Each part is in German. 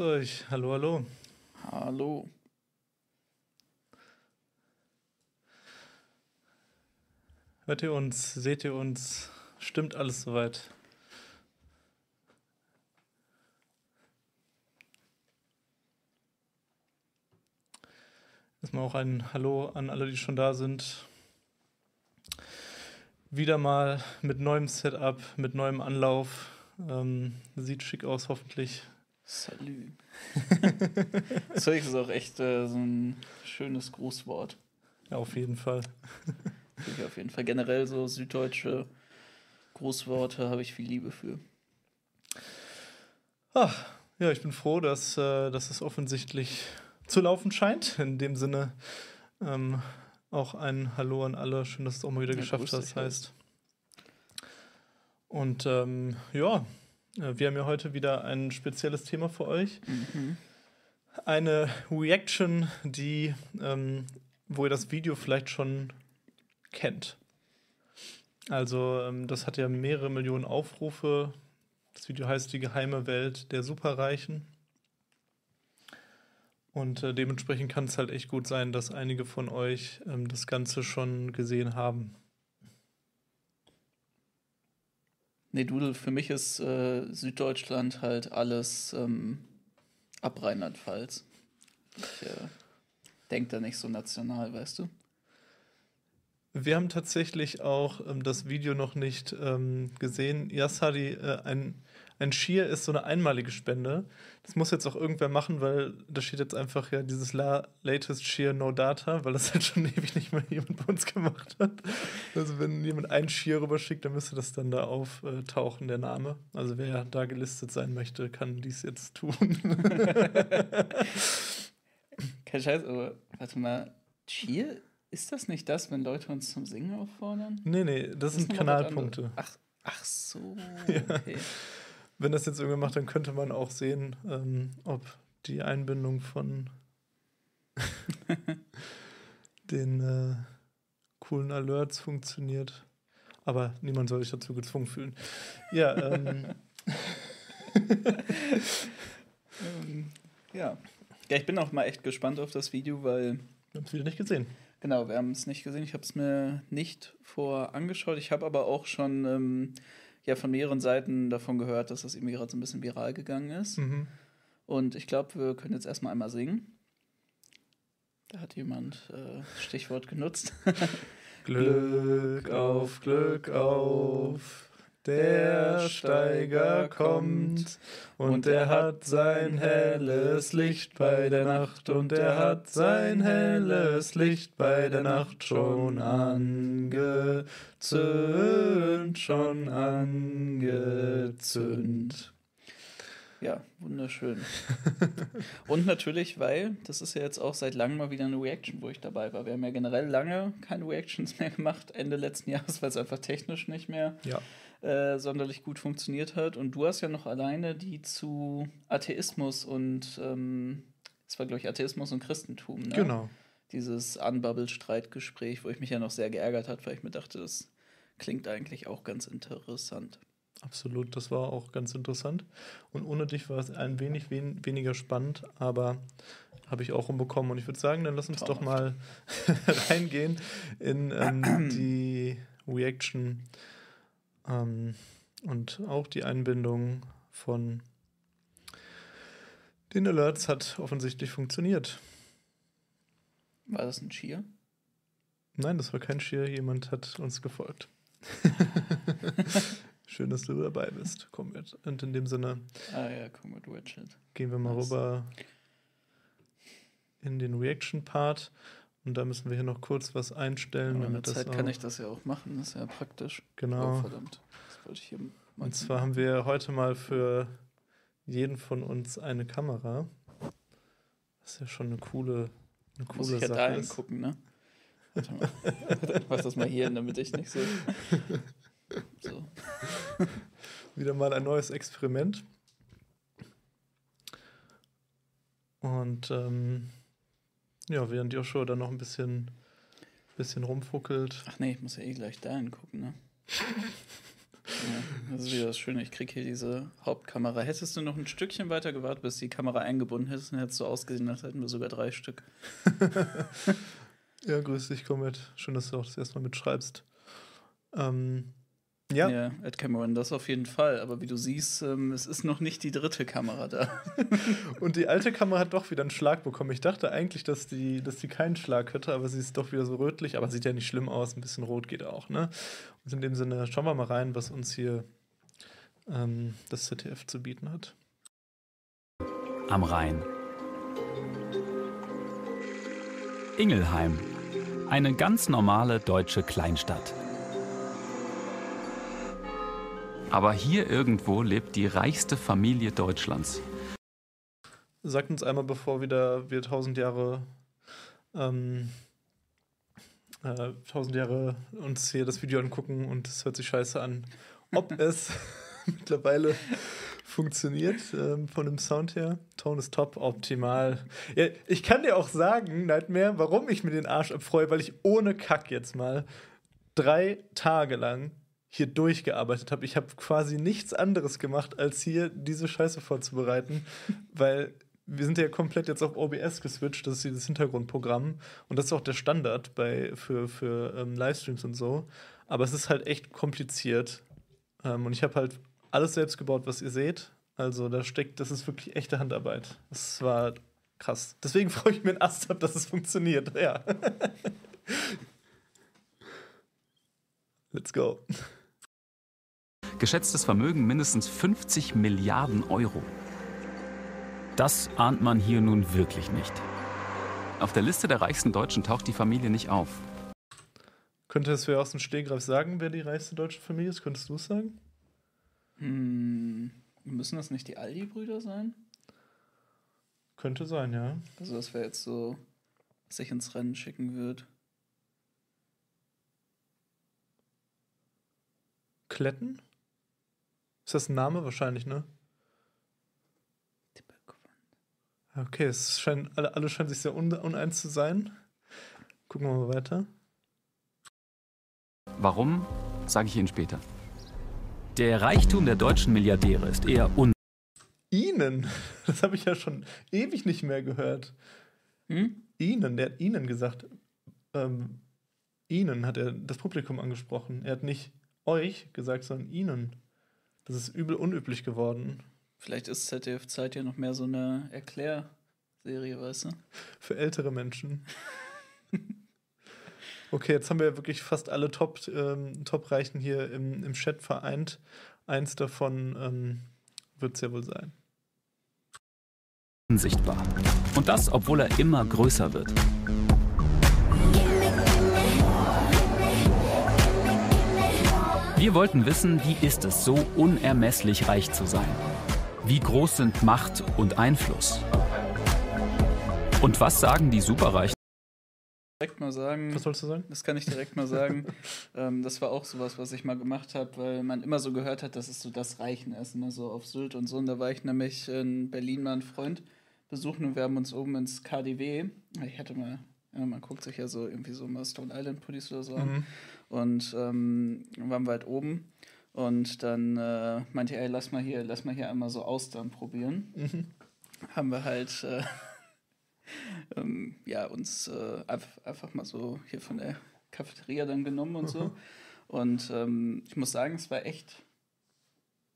Grüß euch. Hallo, hallo. Hallo. Hört ihr uns? Seht ihr uns? Stimmt alles soweit? Erstmal auch ein Hallo an alle, die schon da sind. Wieder mal mit neuem Setup, mit neuem Anlauf. Ähm, sieht schick aus, hoffentlich. Salü. Zeug ist auch echt äh, so ein schönes Grußwort. Ja, auf jeden Fall. ich auf jeden Fall. Generell so süddeutsche Grußworte habe ich viel Liebe für. Ach, ja, ich bin froh, dass, äh, dass es offensichtlich zu laufen scheint. In dem Sinne ähm, auch ein Hallo an alle. Schön, dass du es auch mal wieder ja, geschafft hast, heißt. Und ähm, ja, wir haben ja heute wieder ein spezielles Thema für euch. Mhm. Eine Reaction, die, ähm, wo ihr das Video vielleicht schon kennt. Also, ähm, das hat ja mehrere Millionen Aufrufe. Das Video heißt Die geheime Welt der Superreichen. Und äh, dementsprechend kann es halt echt gut sein, dass einige von euch ähm, das Ganze schon gesehen haben. Nee, Dudel, für mich ist äh, Süddeutschland halt alles ähm, ab Rheinland-Pfalz. Ich äh, denke da nicht so national, weißt du? Wir haben tatsächlich auch ähm, das Video noch nicht ähm, gesehen. Yassadi, äh, ein ein Skier ist so eine einmalige Spende. Das muss jetzt auch irgendwer machen, weil da steht jetzt einfach ja dieses La Latest Shear No Data, weil das halt schon ewig nicht mehr jemand bei uns gemacht hat. Also wenn jemand ein Skier rüberschickt, dann müsste das dann da auftauchen, der Name. Also wer da gelistet sein möchte, kann dies jetzt tun. Kein Scheiß, aber warte mal, Cheer? Ist das nicht das, wenn Leute uns zum Singen auffordern? Nee, nee, das, das sind Kanalpunkte. Ach, ach so, okay. Ja wenn das jetzt irgendwer macht, dann könnte man auch sehen, ähm, ob die Einbindung von den äh, coolen Alerts funktioniert. Aber niemand soll sich dazu gezwungen fühlen. Ja, ähm. ähm, ja. Ja, ich bin auch mal echt gespannt auf das Video, weil. Wir haben es wieder nicht gesehen. Genau, wir haben es nicht gesehen. Ich habe es mir nicht vor angeschaut. Ich habe aber auch schon ähm, ja von mehreren Seiten davon gehört, dass das irgendwie gerade so ein bisschen viral gegangen ist. Mhm. Und ich glaube, wir können jetzt erstmal einmal singen. Da hat jemand äh, Stichwort genutzt. Glück auf, Glück auf. Der Steiger kommt und er hat sein helles Licht bei der Nacht und er hat sein helles Licht bei der Nacht schon angezündet, schon angezündet. Ja, wunderschön. und natürlich, weil das ist ja jetzt auch seit langem mal wieder eine Reaction, wo ich dabei war. Wir haben ja generell lange keine Reactions mehr gemacht, Ende letzten Jahres, weil es einfach technisch nicht mehr ja äh, sonderlich gut funktioniert hat. Und du hast ja noch alleine die zu Atheismus und ähm, es war, glaube ich, Atheismus und Christentum, ne? Genau. Dieses Unbubble-Streitgespräch, wo ich mich ja noch sehr geärgert hat, weil ich mir dachte, das klingt eigentlich auch ganz interessant. Absolut, das war auch ganz interessant. Und ohne dich war es ein wenig wen weniger spannend, aber habe ich auch rumbekommen. Und ich würde sagen, dann lass uns Traumhaft. doch mal reingehen in ähm, die Reaction ähm, und auch die Einbindung von den Alerts hat offensichtlich funktioniert. War das ein Cheer? Nein, das war kein Cheer. Jemand hat uns gefolgt. Schön, dass du dabei bist. Mit. Und in dem Sinne. Ah ja, mit Widget. Gehen wir mal Was? rüber in den Reaction-Part. Und da müssen wir hier noch kurz was einstellen. Aber in der Zeit kann ich das ja auch machen, das ist ja praktisch. Genau. Oh, verdammt. Das wollte ich hier machen. Und zwar haben wir heute mal für jeden von uns eine Kamera. Das ist ja schon eine coole, eine coole Muss ich Sache. Ja da hingucken, ne? Warte mal. Mach das mal hier, damit ich nicht so. so. Wieder mal ein neues Experiment. Und ähm, ja, während Joshua dann noch ein bisschen, bisschen rumfuckelt. Ach nee, ich muss ja eh gleich da hingucken, ne? Ja, das ist wieder das Schöne. Ich kriege hier diese Hauptkamera. Hättest du noch ein Stückchen weiter gewartet, bis die Kamera eingebunden hättest, dann hättest du ausgesehen, als hätten wir sogar drei Stück. ja, grüß dich, mit. Schön, dass du auch das erste Mal mitschreibst. Ähm, ja. Ja, Ed Cameron, das auf jeden Fall. Aber wie du siehst, ähm, es ist noch nicht die dritte Kamera da. Und die alte Kamera hat doch wieder einen Schlag bekommen. Ich dachte eigentlich, dass die, dass die keinen Schlag hätte, aber sie ist doch wieder so rötlich. Aber sieht ja nicht schlimm aus. Ein bisschen rot geht auch, ne? Und in dem Sinne schauen wir mal rein, was uns hier ähm, das ZDF zu bieten hat. Am Rhein. Ingelheim. Eine ganz normale deutsche Kleinstadt. Aber hier irgendwo lebt die reichste Familie Deutschlands. Sagt uns einmal, bevor wieder wir tausend Jahre ähm, äh, tausend Jahre uns hier das Video angucken und es hört sich scheiße an, ob es mittlerweile funktioniert ähm, von dem Sound her. Ton ist top, optimal. Ja, ich kann dir auch sagen, Nightmare, warum ich mir den Arsch abfreue, weil ich ohne Kack jetzt mal drei Tage lang hier durchgearbeitet habe. Ich habe quasi nichts anderes gemacht, als hier diese Scheiße vorzubereiten, weil wir sind ja komplett jetzt auf OBS geswitcht, das ist dieses Hintergrundprogramm und das ist auch der Standard bei, für, für ähm, Livestreams und so. Aber es ist halt echt kompliziert ähm, und ich habe halt alles selbst gebaut, was ihr seht. Also da steckt, das ist wirklich echte Handarbeit. Das war krass. Deswegen freue ich mich einen Ast ab, dass es funktioniert. Ja. Let's go. Geschätztes Vermögen mindestens 50 Milliarden Euro. Das ahnt man hier nun wirklich nicht. Auf der Liste der reichsten Deutschen taucht die Familie nicht auf. Könntest du aus dem Stegreif sagen, wer die reichste deutsche Familie ist? Könntest du es sagen? Hm, müssen das nicht die Aldi-Brüder sein? Könnte sein, ja. Also, das wäre jetzt so, was ich ins Rennen schicken würde. Kletten? Ist das ein Name? Wahrscheinlich, ne? Okay, es scheinen, alle, alle scheinen sich sehr uneins zu sein. Gucken wir mal weiter. Warum, sage ich Ihnen später. Der Reichtum der deutschen Milliardäre ist eher un. Ihnen? Das habe ich ja schon ewig nicht mehr gehört. Hm? Ihnen, der hat Ihnen gesagt. Ähm, Ihnen hat er das Publikum angesprochen. Er hat nicht euch gesagt, sondern Ihnen. Das ist übel unüblich geworden. Vielleicht ist ZDF Zeit ja noch mehr so eine Erklärserie, weißt du? Für ältere Menschen. okay, jetzt haben wir wirklich fast alle Top, ähm, Top-Reichen hier im, im Chat vereint. Eins davon ähm, wird es ja wohl sein. Unsichtbar. Und das, obwohl er immer größer wird. Wir wollten wissen, wie ist es, so unermesslich reich zu sein? Wie groß sind Macht und Einfluss? Und was sagen die Superreichen? Direkt mal sagen. Was sollst du sagen? Das kann ich direkt mal sagen. ähm, das war auch sowas, was ich mal gemacht habe, weil man immer so gehört hat, dass es so das Reichen ist, immer so auf Sylt und so. Und da war ich nämlich in Berlin mal einen Freund besuchen und wir haben uns oben ins KDW. Ich hatte mal, ja, man guckt sich ja so irgendwie so mal Stone Island Police oder so an. Mhm. Und ähm, waren wir halt oben. Und dann äh, meinte er, ey, lass mal hier, lass mal hier einmal so Austern probieren. Mhm. Haben wir halt äh, ähm, ja, uns äh, einfach, einfach mal so hier von der Cafeteria dann genommen und so. Und ähm, ich muss sagen, es war echt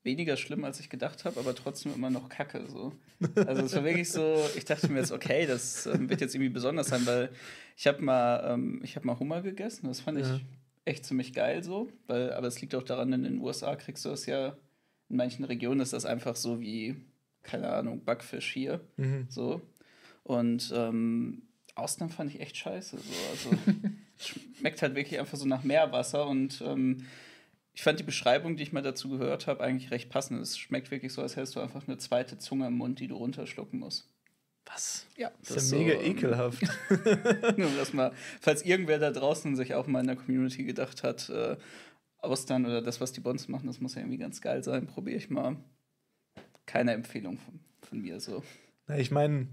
weniger schlimm, als ich gedacht habe, aber trotzdem immer noch kacke. So. Also es war wirklich so, ich dachte mir jetzt, okay, das ähm, wird jetzt irgendwie besonders sein, weil ich habe mal, ähm, ich habe mal Hummer gegessen, das fand Ja. ich echt ziemlich geil so, weil, aber es liegt auch daran, in den USA kriegst du das ja, in manchen Regionen ist das einfach so wie, keine Ahnung, Backfisch hier, Mhm. so. Und ähm, Austern fand ich echt scheiße. So. Also schmeckt halt wirklich einfach so nach Meerwasser und ähm, ich fand die Beschreibung, die ich mal dazu gehört habe, eigentlich recht passend. Es schmeckt wirklich so, als hättest du einfach eine zweite Zunge im Mund, die du runterschlucken musst. Was? Ja, Das ist ja mega so, ähm, ekelhaft. Nur das mal, falls irgendwer da draußen sich auch mal in der Community gedacht hat, äh, Austern oder das, was die Bons machen, das muss ja irgendwie ganz geil sein, probiere ich mal. Keine Empfehlung von, von mir so. Na, ich meine,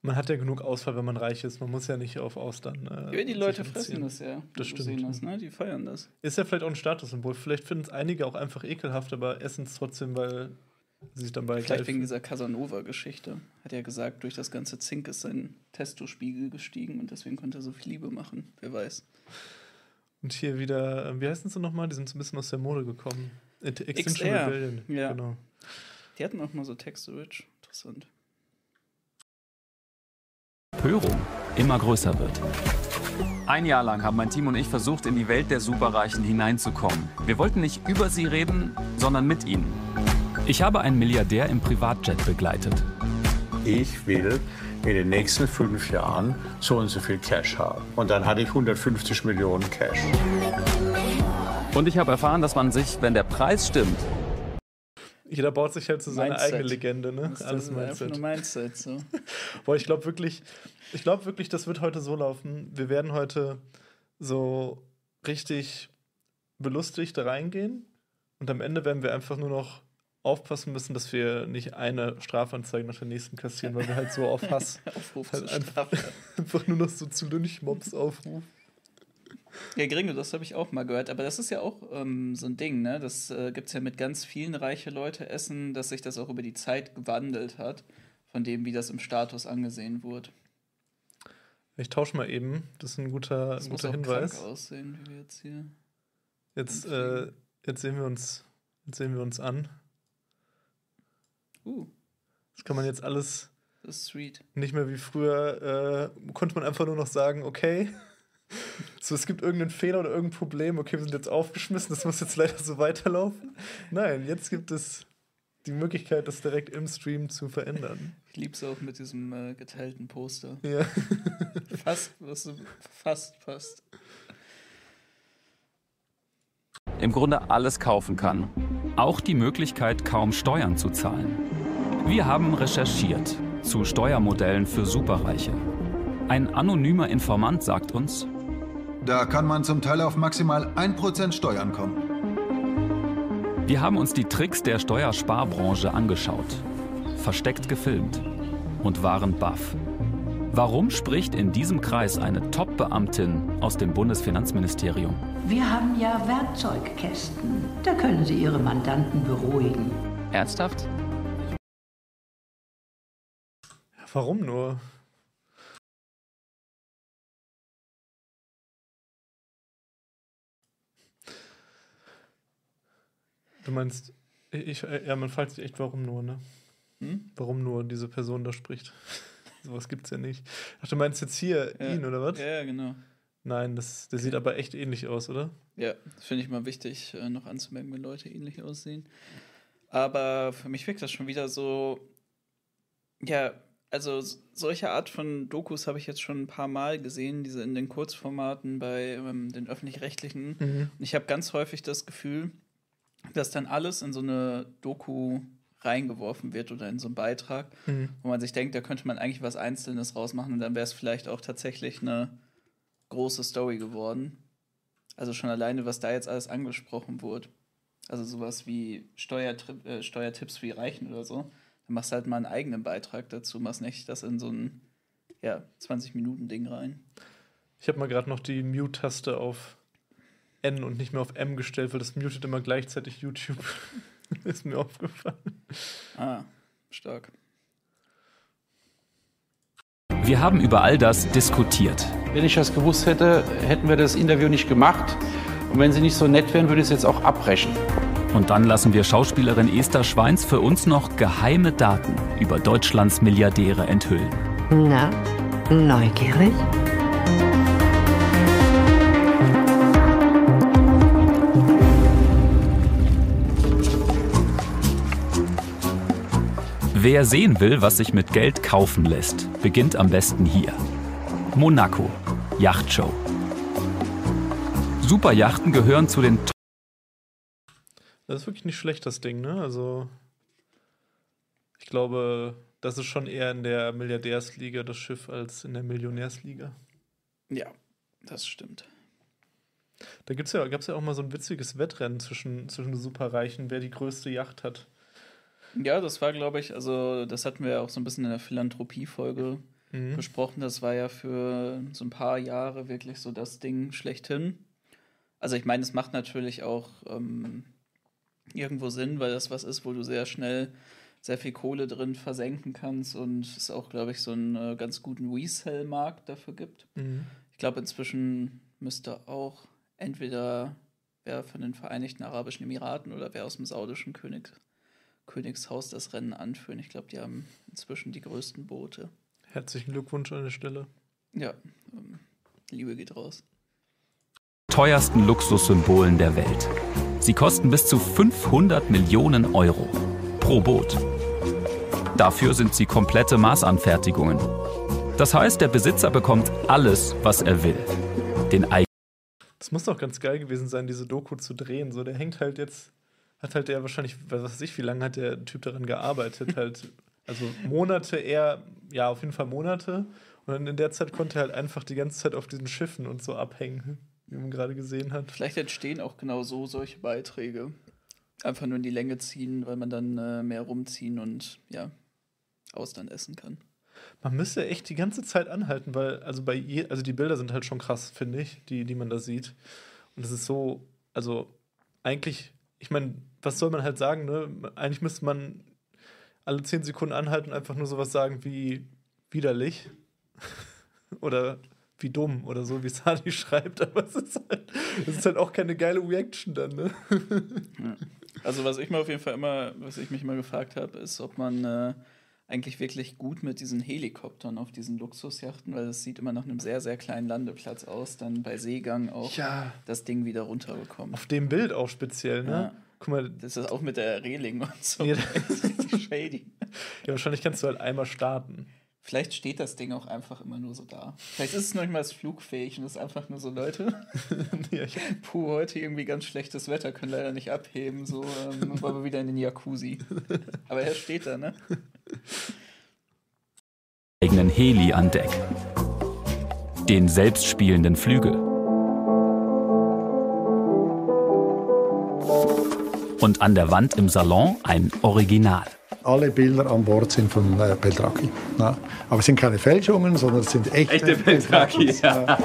Man hat ja genug Auswahl, wenn man reich ist. Man muss ja nicht auf Austern. Äh, ja, die Leute fressen das ja. Das stimmt. Das, ne? Die feiern das. Ist ja vielleicht auch ein Statussymbol. Vielleicht finden es einige auch einfach ekelhaft, aber essen es trotzdem, weil sich dabei Vielleicht wegen dieser Casanova-Geschichte. Hat er gesagt, durch das ganze Zink ist sein Testospiegel gestiegen und deswegen konnte er so viel Liebe machen. Wer weiß. Und hier wieder, äh, wie heißen sie nochmal? Die sind so ein bisschen aus der Mode gekommen. Extinction Rebellion. Ja. Genau. Die hatten auch mal so Texte, Rich. Interessant. Empörung immer größer wird. Ein Jahr lang haben mein Team und ich versucht, in die Welt der Superreichen hineinzukommen. Wir wollten nicht über sie reden, sondern mit ihnen. Ich habe einen Milliardär im Privatjet begleitet. Ich will in den nächsten fünf Jahren so und so viel Cash haben. Und dann hatte ich 150 Millionen Cash. Und ich habe erfahren, dass man sich, wenn der Preis stimmt, jeder baut sich halt so seine Mindset. eigene Legende, ne? Das Alles Mindset. Nur Mindset so. Boah, ich glaube wirklich, ich glaube wirklich, das wird heute so laufen. Wir werden heute so richtig belustigt da reingehen und am Ende werden wir einfach nur noch aufpassen müssen, dass wir nicht eine Strafanzeige nach der nächsten kassieren, weil wir halt so auf Hass halt einfach, einfach, nur noch so zu Lynchmobs aufrufen. Ja, Gringo, das habe ich auch mal gehört. Aber das ist ja auch ähm, so ein Ding, ne? Das äh, gibt es ja mit ganz vielen reiche Leute essen, dass sich das auch über die Zeit gewandelt hat, von dem, wie das im Status angesehen wurde. Ich tausche mal eben. Das ist ein guter, das ein guter muss Hinweis. Krank aussehen, wie wir jetzt hier. Jetzt, äh, jetzt sehen wir uns, jetzt sehen wir uns an. Uh. Das kann man jetzt alles. Das ist sweet. Nicht mehr wie früher. Äh, konnte man einfach nur noch sagen, okay. So, es gibt irgendeinen Fehler oder irgendein Problem, okay, wir sind jetzt aufgeschmissen, das muss jetzt leider so weiterlaufen. Nein, jetzt gibt es die Möglichkeit, das direkt im Stream zu verändern. Ich liebe es auch mit diesem äh, geteilten Poster. Ja. fast, was, fast, fast. Im Grunde alles kaufen kann. Auch die Möglichkeit, kaum Steuern zu zahlen. Wir haben recherchiert zu Steuermodellen für Superreiche. Ein anonymer Informant sagt uns, da kann man zum Teil auf maximal 1% Steuern kommen. Wir haben uns die Tricks der Steuersparbranche angeschaut, versteckt gefilmt und waren baff. Warum spricht in diesem Kreis eine Top-Beamtin aus dem Bundesfinanzministerium? Wir haben ja Werkzeugkästen. Da können Sie Ihre Mandanten beruhigen. Ernsthaft? Warum nur? Du meinst, ich, ja, man fragt sich echt, warum nur, ne? Hm? Warum nur diese Person da spricht. Sowas gibt's ja nicht. Ach, du meinst jetzt hier ja. ihn, oder was? Ja, genau. Nein, das, der okay. sieht aber echt ähnlich aus, oder? Ja, das finde ich mal wichtig, äh, noch anzumerken, wenn Leute ähnlich aussehen. Aber für mich wirkt das schon wieder so, ja, also solche Art von Dokus habe ich jetzt schon ein paar Mal gesehen, diese in den Kurzformaten bei ähm, den öffentlich-rechtlichen. Mhm. Und ich habe ganz häufig das Gefühl, dass dann alles in so eine Doku reingeworfen wird oder in so einen Beitrag, mhm. wo man sich denkt, da könnte man eigentlich was Einzelnes rausmachen und dann wäre es vielleicht auch tatsächlich eine große Story geworden. Also schon alleine, was da jetzt alles angesprochen wurde. Also sowas wie Steuertri äh, Steuertipps wie Reichen oder so. Dann machst du halt mal einen eigenen Beitrag dazu, machst nicht das in so ein ja, 20-Minuten-Ding rein. Ich habe mal gerade noch die Mute-Taste auf N und nicht mehr auf M gestellt, weil das mutet immer gleichzeitig YouTube. ist mir aufgefallen. Ah, stark. Wir haben über all das diskutiert. Wenn ich das gewusst hätte, hätten wir das Interview nicht gemacht. Und wenn Sie nicht so nett wären, würde ich es jetzt auch abbrechen. Und dann lassen wir Schauspielerin Esther Schweins für uns noch geheime Daten über Deutschlands Milliardäre enthüllen. Na, neugierig? Wer sehen will, was sich mit Geld kaufen lässt, beginnt am besten hier. Monaco, Yachtshow. Superjachten gehören zu den Das ist wirklich nicht schlecht, das Ding, ne? Also, ich glaube, das ist schon eher in der Milliardärsliga das Schiff als in der Millionärsliga. Ja, das stimmt. Da gibt's ja, gab es ja auch mal so ein witziges Wettrennen zwischen, zwischen Superreichen, wer die größte Yacht hat. Ja, das war, glaube ich, also das hatten wir auch so ein bisschen in der Philanthropie-Folge mhm. besprochen. Das war ja für so ein paar Jahre wirklich so das Ding schlechthin. Also ich meine, es macht natürlich auch ähm, irgendwo Sinn, weil das was ist, wo du sehr schnell sehr viel Kohle drin versenken kannst und es auch, glaube ich, so einen äh, ganz guten Resell-Markt dafür gibt. Mhm. Ich glaube, inzwischen müsste auch entweder wer von den Vereinigten Arabischen Emiraten oder wer aus dem saudischen König, Königshaus das Rennen anführen. Ich glaube, die haben inzwischen die größten Boote. Herzlichen Glückwunsch an der Stelle. Ja, ähm, Liebe geht raus. Teuersten Luxussymbolen der Welt. Sie kosten bis zu 500 Millionen Euro pro Boot. Dafür sind sie komplette Maßanfertigungen. Das heißt, der Besitzer bekommt alles, was er will. Den das muss doch ganz geil gewesen sein, diese Doku zu drehen. So, der hängt halt jetzt, hat halt der wahrscheinlich, was weiß ich, wie lange hat der Typ daran gearbeitet? halt, also Monate eher, ja, auf jeden Fall Monate. Und dann in der Zeit konnte er halt einfach die ganze Zeit auf diesen Schiffen und so abhängen, wie man gerade gesehen hat. Vielleicht entstehen auch genau so solche Beiträge einfach nur in die Länge ziehen, weil man dann äh, mehr rumziehen und ja, Austern essen kann. Man müsste echt die ganze Zeit anhalten, weil, also bei je, also die Bilder sind halt schon krass, finde ich, die, die man da sieht. Und es ist so, also eigentlich, ich meine, was soll man halt sagen, ne? Eigentlich müsste man alle zehn Sekunden anhalten und einfach nur sowas sagen wie widerlich. Oder wie dumm oder so, wie Sadi schreibt, aber es ist halt, es ist halt auch keine geile Reaction dann, ne? Also was ich mir auf jeden Fall immer, was ich mich immer gefragt habe, ist, ob man äh, eigentlich wirklich gut mit diesen Helikoptern auf diesen Luxusjachten, weil das sieht immer nach einem sehr, sehr kleinen Landeplatz aus, dann bei Seegang auch ja. das Ding wieder runterbekommen. Auf dem Bild auch speziell, ne? Ja. Guck mal. Das ist auch mit der Reling und so. Ja, shady. Ja, wahrscheinlich kannst du halt einmal starten. Vielleicht steht das Ding auch einfach immer nur so da. Vielleicht ist es noch nicht mal flugfähig und ist einfach nur so, Leute, ja, puh, heute irgendwie ganz schlechtes Wetter, können leider nicht abheben, so, ähm, weil wir wieder in den Jacuzzi. Aber er steht da, ne? Eigenen Heli an Deck. Den selbstspielenden Flügel. Und an der Wand im Salon ein Original alle Bilder an Bord sind von äh, Beltraki. Ja. Aber es sind keine Fälschungen, sondern es sind echte, echte Beltraki. Ja.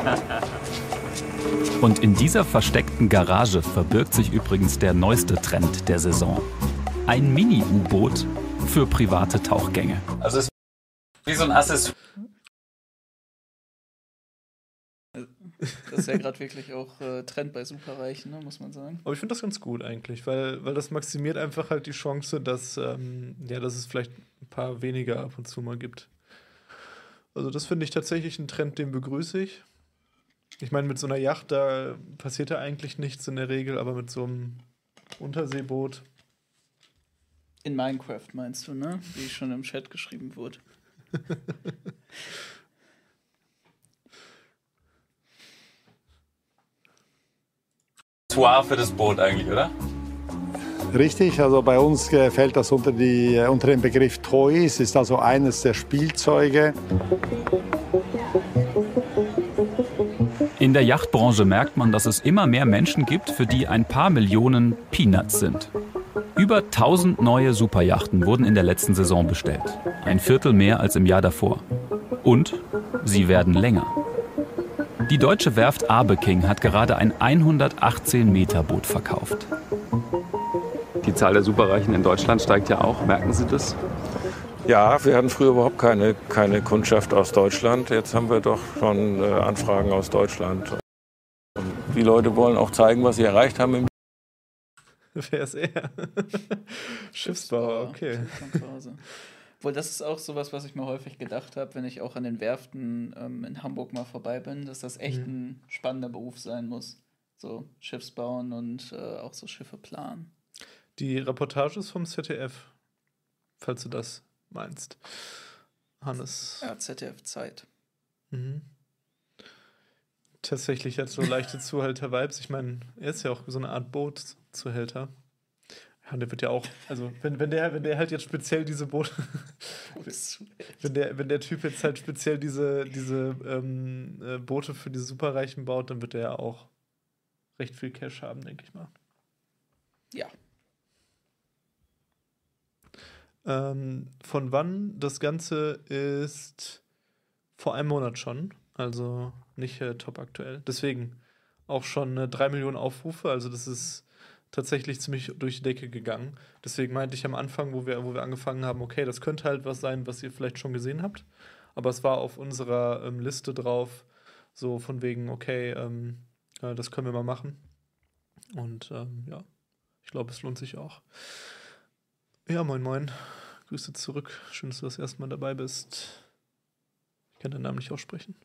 Und in dieser versteckten Garage verbirgt sich übrigens der neueste Trend der Saison. Ein Mini-U-Boot für private Tauchgänge. Also es ist wie so ein Accessoire Das ist ja gerade wirklich auch äh, Trend bei Superreichen, ne, muss man sagen. Aber ich finde das ganz gut eigentlich, weil, weil das maximiert einfach halt die Chance, dass, ähm, ja, dass es vielleicht ein paar weniger ab und zu mal gibt. Also das finde ich tatsächlich ein Trend, den begrüße ich. Ich meine, mit so einer Yacht, da passiert ja eigentlich nichts in der Regel, aber mit so einem Unterseeboot. In Minecraft meinst du, ne? Wie schon im Chat geschrieben wurde. Accessoire für das Boot eigentlich, oder? Richtig, also bei uns äh, fällt das unter, die, äh, unter den Begriff Toys, ist also eines der Spielzeuge. In der Yachtbranche merkt man, dass es immer mehr Menschen gibt, für die ein paar Millionen Peanuts sind. Über 1000 neue Superjachten wurden in der letzten Saison bestellt. Ein Viertel mehr als im Jahr davor. Und sie werden länger. Die deutsche Werft Abeking hat gerade ein 118-Meter-Boot verkauft. Die Zahl der Superreichen in Deutschland steigt ja auch. Merken Sie das? Ja, wir hatten früher überhaupt keine, keine Kundschaft aus Deutschland. Jetzt haben wir doch schon äh, Anfragen aus Deutschland. Und die Leute wollen auch zeigen, was sie erreicht haben. Im Wer ist er? Schiffsbauer, okay. Obwohl, das ist auch sowas, was ich mir häufig gedacht habe, wenn ich auch an den Werften ähm, in Hamburg mal vorbei bin, dass das echt mhm. ein spannender Beruf sein muss. So Schiffsbauen und äh, auch so Schiffe planen. Die Reportage ist vom ZDF, falls du das meinst. Hannes. Ja, ZDF Zeit. Mhm. Tatsächlich hat so leichte Zuhälter-Vibes. Ich meine, er ist ja auch so eine Art Bootzuhälter. Ja, und der wird ja auch, also wenn, wenn, der, wenn der halt jetzt speziell diese Boote, wenn, der, wenn der Typ jetzt halt speziell diese, diese ähm, äh, Boote für diese Superreichen baut, dann wird er ja auch recht viel Cash haben, denke ich mal. Ja. Ähm, von wann das Ganze ist Vor einem Monat schon. Also nicht äh, top aktuell. Deswegen auch schon äh, drei Millionen Aufrufe. Also das ist tatsächlich ziemlich durch die Decke gegangen. Deswegen meinte ich am Anfang, wo wir, wo wir angefangen haben, okay, das könnte halt was sein, was ihr vielleicht schon gesehen habt. Aber es war auf unserer ähm, Liste drauf, so von wegen, okay, ähm, äh, das können wir mal machen. Und ähm, ja, ich glaube, es lohnt sich auch. Ja, moin, moin. Grüße zurück. Schön, dass du das erste Mal dabei bist. Ich kann deinen Namen nicht aussprechen.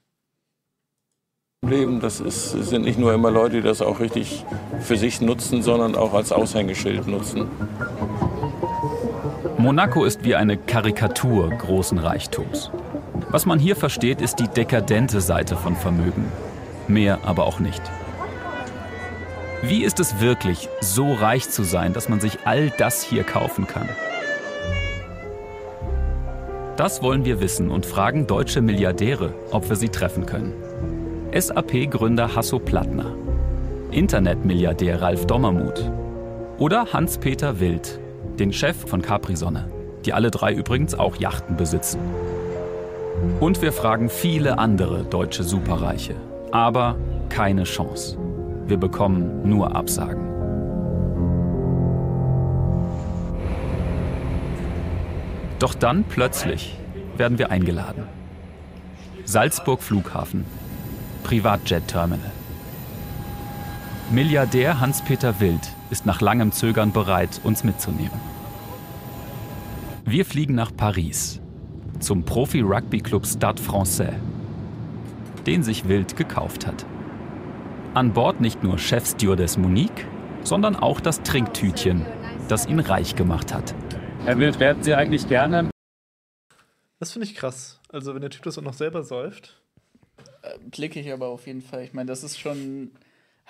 Leben, das ist, sind nicht nur immer Leute, die das auch richtig für sich nutzen, sondern auch als Aushängeschild nutzen. Monaco ist wie eine Karikatur großen Reichtums. Was man hier versteht, ist die dekadente Seite von Vermögen. Mehr aber auch nicht. Wie ist es wirklich, so reich zu sein, dass man sich all das hier kaufen kann? Das wollen wir wissen und fragen deutsche Milliardäre, ob wir sie treffen können. SAP-Gründer Hasso Plattner, Internetmilliardär Ralf Dommermuth oder Hans-Peter Wild, den Chef von Capri-Sonne, die alle drei übrigens auch Yachten besitzen. Und wir fragen viele andere deutsche Superreiche, aber keine Chance. Wir bekommen nur Absagen. Doch dann plötzlich werden wir eingeladen. Salzburg Flughafen, Privatjet-Terminal. Milliardär Hans-Peter Wild ist nach langem Zögern bereit, uns mitzunehmen. Wir fliegen nach Paris, zum Profi-Rugby-Club Stade Français, den sich Wild gekauft hat. An Bord nicht nur Chefstewardess Monique, sondern auch das Trinktütchen, das ihn reich gemacht hat. Herr Wild, werden Sie eigentlich gerne? Das finde ich krass. Also, wenn der Typ das auch noch selber säuft. Blicke ich aber auf jeden Fall. Ich meine, das ist schon.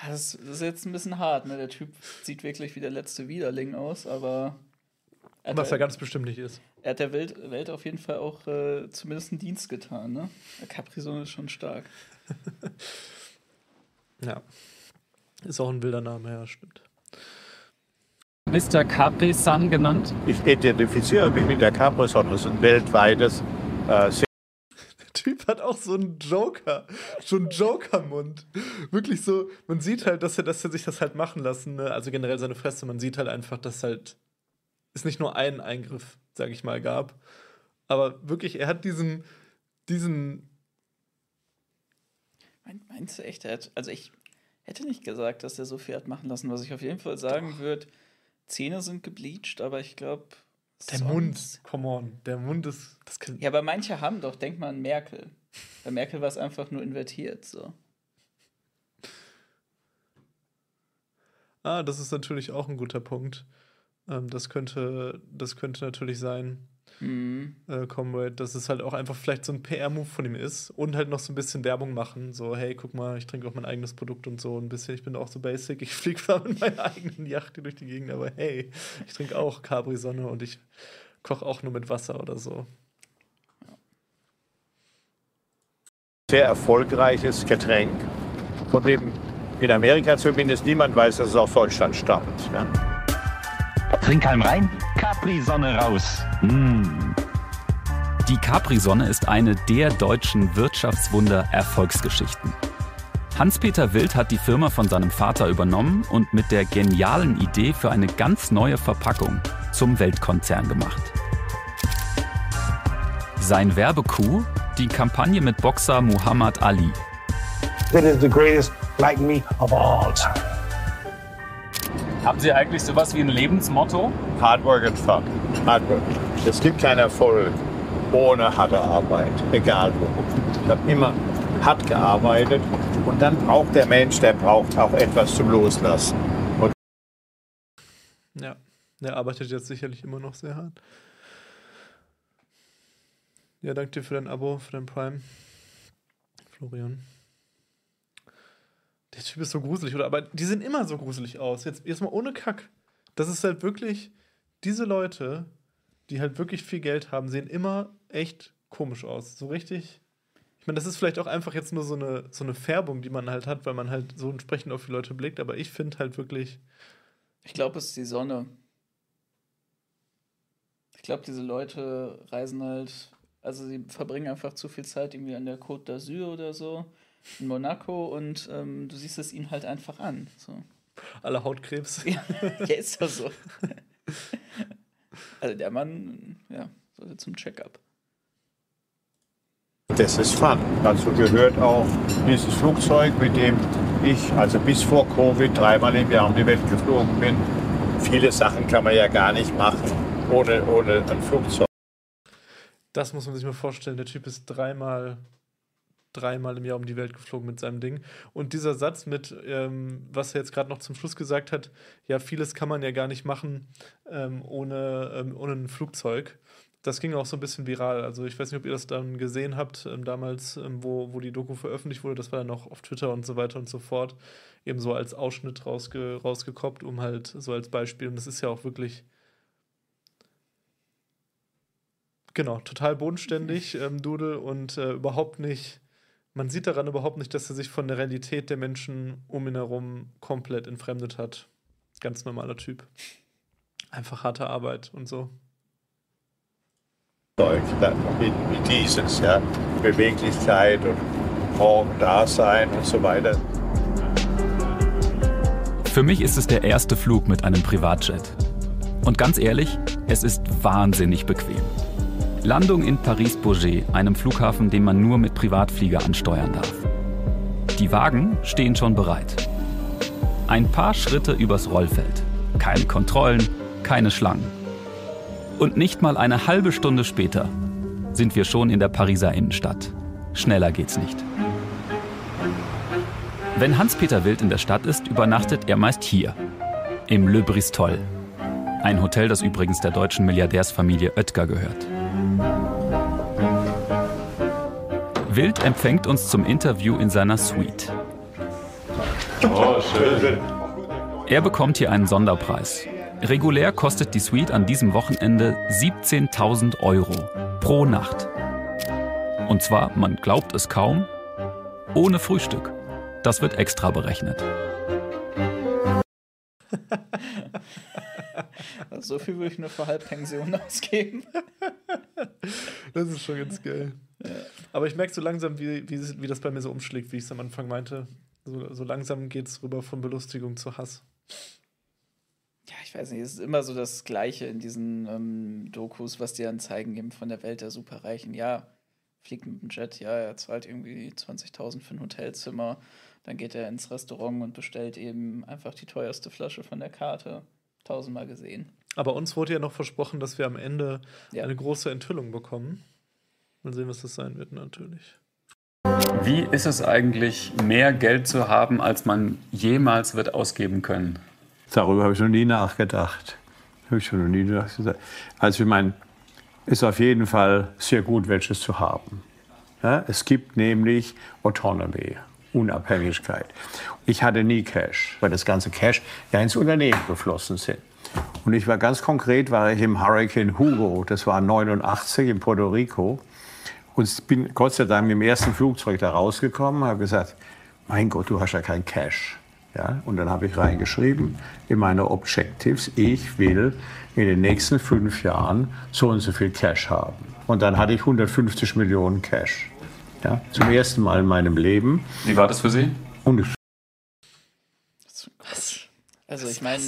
Das ist jetzt ein bisschen hart, ne? Der Typ sieht wirklich wie der letzte Widerling aus, aber. Was er ganz bestimmt nicht ist. Er hat der Welt, Welt auf jeden Fall auch äh, zumindest einen Dienst getan, ne? Der Capri-Sonne ist schon stark. ja. Ist auch ein wilder Name, ja, stimmt. Mr. Capri-Sun genannt? Ich identifiziere mich mit der Capri-Sonne. Das ist ein weltweites äh, auch so einen Joker, so einen Joker-Mund. Wirklich so, man sieht halt, dass er, dass er sich das halt machen lassen, ne? also generell seine Fresse, man sieht halt einfach, dass halt es nicht nur einen Eingriff, sag ich mal, gab. Aber wirklich, er hat diesen, diesen. Meinst du echt, er hat, also ich hätte nicht gesagt, dass er so viel hat machen lassen. Was ich auf jeden Fall sagen würde, Zähne sind gebleached, aber ich glaube. Der Mund, come on, der Mund ist. Das kann ja, aber manche haben doch, denk mal an Merkel. Bei Merkel war es einfach nur invertiert, so. Ah, das ist natürlich auch ein guter Punkt. Ähm, das, könnte, das könnte natürlich sein, Mhm. äh, Comrade, dass es halt auch einfach vielleicht so ein PR-Move von ihm ist und halt noch so ein bisschen Werbung machen. So, hey, guck mal, ich trinke auch mein eigenes Produkt und so ein bisschen. Ich bin auch so basic. Ich fliege zwar mit meiner eigenen Yacht hier durch die Gegend, aber hey, ich trinke auch Capri-Sonne und ich koche auch nur mit Wasser oder so. Sehr erfolgreiches Getränk, von dem in Amerika zumindest niemand weiß, dass es aus Deutschland stammt. Ja. Trinkhalm rein, Capri-Sonne raus. Mm. Die Capri-Sonne ist eine der deutschen Wirtschaftswunder-Erfolgsgeschichten. Hans-Peter Wild hat die Firma von seinem Vater übernommen und mit der genialen Idee für eine ganz neue Verpackung zum Weltkonzern gemacht. Sein Werbecoup, die Kampagne mit Boxer Muhammad Ali. That is the greatest like me of all time. Haben Sie eigentlich sowas wie ein Lebensmotto? Hard work and fun. Hard work. Es gibt keinen Erfolg ohne harte Arbeit, egal wo. Ich habe immer hart gearbeitet und dann braucht der Mensch, der braucht auch etwas zum Loslassen. Und Ja, der arbeitet jetzt sicherlich immer noch sehr hart. Ja, danke dir für dein Abo, für dein Prime. Florian. Der Typ ist so gruselig, oder? Aber die sehen immer so gruselig aus. Jetzt, mal ohne Kack. Das ist halt wirklich, diese Leute, die halt wirklich viel Geld haben, sehen immer echt komisch aus. So richtig. Ich meine, das ist vielleicht auch einfach jetzt nur so eine, so eine Färbung, die man halt hat, weil man halt so entsprechend auf die Leute blickt. Aber ich finde halt wirklich. Ich glaube, es ist die Sonne. Ich glaube, diese Leute reisen halt. Also sie verbringen einfach zu viel Zeit irgendwie an der Côte d'Azur oder so, in Monaco und ähm, du siehst es ihnen halt einfach an. So. Alle Hautkrebs. Ja, ja ist doch so. Also der Mann, ja, sollte zum Check-up. Das ist Fun. Dazu gehört auch dieses Flugzeug, mit dem ich also bis vor Covid dreimal im Jahr um die Welt geflogen bin. Viele Sachen kann man ja gar nicht machen ohne, ohne ein Flugzeug. Das muss man sich mal vorstellen. Der Typ ist dreimal, dreimal im Jahr um die Welt geflogen mit seinem Ding. Und dieser Satz mit, ähm, was er jetzt gerade noch zum Schluss gesagt hat, ja, vieles kann man ja gar nicht machen ähm, ohne, ähm, ohne ein Flugzeug. Das ging auch so ein bisschen viral. Also ich weiß nicht, ob ihr das dann gesehen habt, ähm, damals, ähm, wo, wo die Doku veröffentlicht wurde. Das war dann auch auf Twitter und so weiter und so fort. Eben so als Ausschnitt rausge rausgekoppt, um halt so als Beispiel. Und das ist ja auch wirklich Genau, total bodenständig, ähm, Doodle, und äh, überhaupt nicht, man sieht daran überhaupt nicht, dass er sich von der Realität der Menschen um ihn herum komplett entfremdet hat. Ganz normaler Typ. Einfach harte Arbeit und so. Wie, wie dieses, ja. Beweglichkeit und morgen da sein und so weiter. Für mich ist es der erste Flug mit einem Privatjet. Und ganz ehrlich, es ist wahnsinnig bequem. Landung in Paris-Bourget, einem Flughafen, den man nur mit Privatflieger ansteuern darf. Die Wagen stehen schon bereit. Ein paar Schritte übers Rollfeld. Keine Kontrollen, keine Schlangen. Und nicht mal eine halbe Stunde später sind wir schon in der Pariser Innenstadt. Schneller geht's nicht. Wenn Hans-Peter Wild in der Stadt ist, übernachtet er meist hier, im Le Bristol. Ein Hotel, das übrigens der deutschen Milliardärsfamilie Oetker gehört. Wild empfängt uns zum Interview in seiner Suite. Oh, schön. Er bekommt hier einen Sonderpreis. Regulär kostet die Suite an diesem Wochenende 17.000 Euro pro Nacht. Und zwar, man glaubt es kaum, ohne Frühstück. Das wird extra berechnet. so viel würde ich nur für Halbpension ausgeben. Das ist schon ganz geil. Ja. Aber ich merke so langsam, wie, wie, wie das bei mir so umschlägt, wie ich es am Anfang meinte. So, so langsam geht es rüber von Belustigung zu Hass. Ja, ich weiß nicht, es ist immer so das Gleiche in diesen ähm, Dokus, was die dann zeigen, eben von der Welt der Superreichen. Ja, fliegt mit dem Jet, ja, er zahlt irgendwie 20.000 für ein Hotelzimmer. Dann geht er ins Restaurant und bestellt eben einfach die teuerste Flasche von der Karte. Tausendmal gesehen. Aber uns wurde ja noch versprochen, dass wir am Ende ja. eine große Enthüllung bekommen. Mal sehen, was das sein wird, natürlich. Wie ist es eigentlich, mehr Geld zu haben, als man jemals wird ausgeben können? Darüber habe ich noch nie nachgedacht. Habe ich schon noch nie nachgedacht. Also ich meine, ist auf jeden Fall sehr gut, welches zu haben. Ja, es gibt nämlich Autonomy, Unabhängigkeit. Ich hatte nie Cash, weil das ganze Cash ja ins Unternehmen geflossen sind. Und ich war ganz konkret, war ich im Hurricane Hugo, das war 89 in Puerto Rico. Und bin Gott sei Dank mit dem ersten Flugzeug da rausgekommen, habe gesagt, mein Gott, du hast ja kein Cash. Ja, und dann habe ich reingeschrieben in meine Objectives, ich will in den nächsten fünf Jahren so und so viel Cash haben. Und dann hatte ich 150 Millionen Cash. Ja, zum ersten Mal in meinem Leben. Wie war das für Sie? Und ich also ich meine,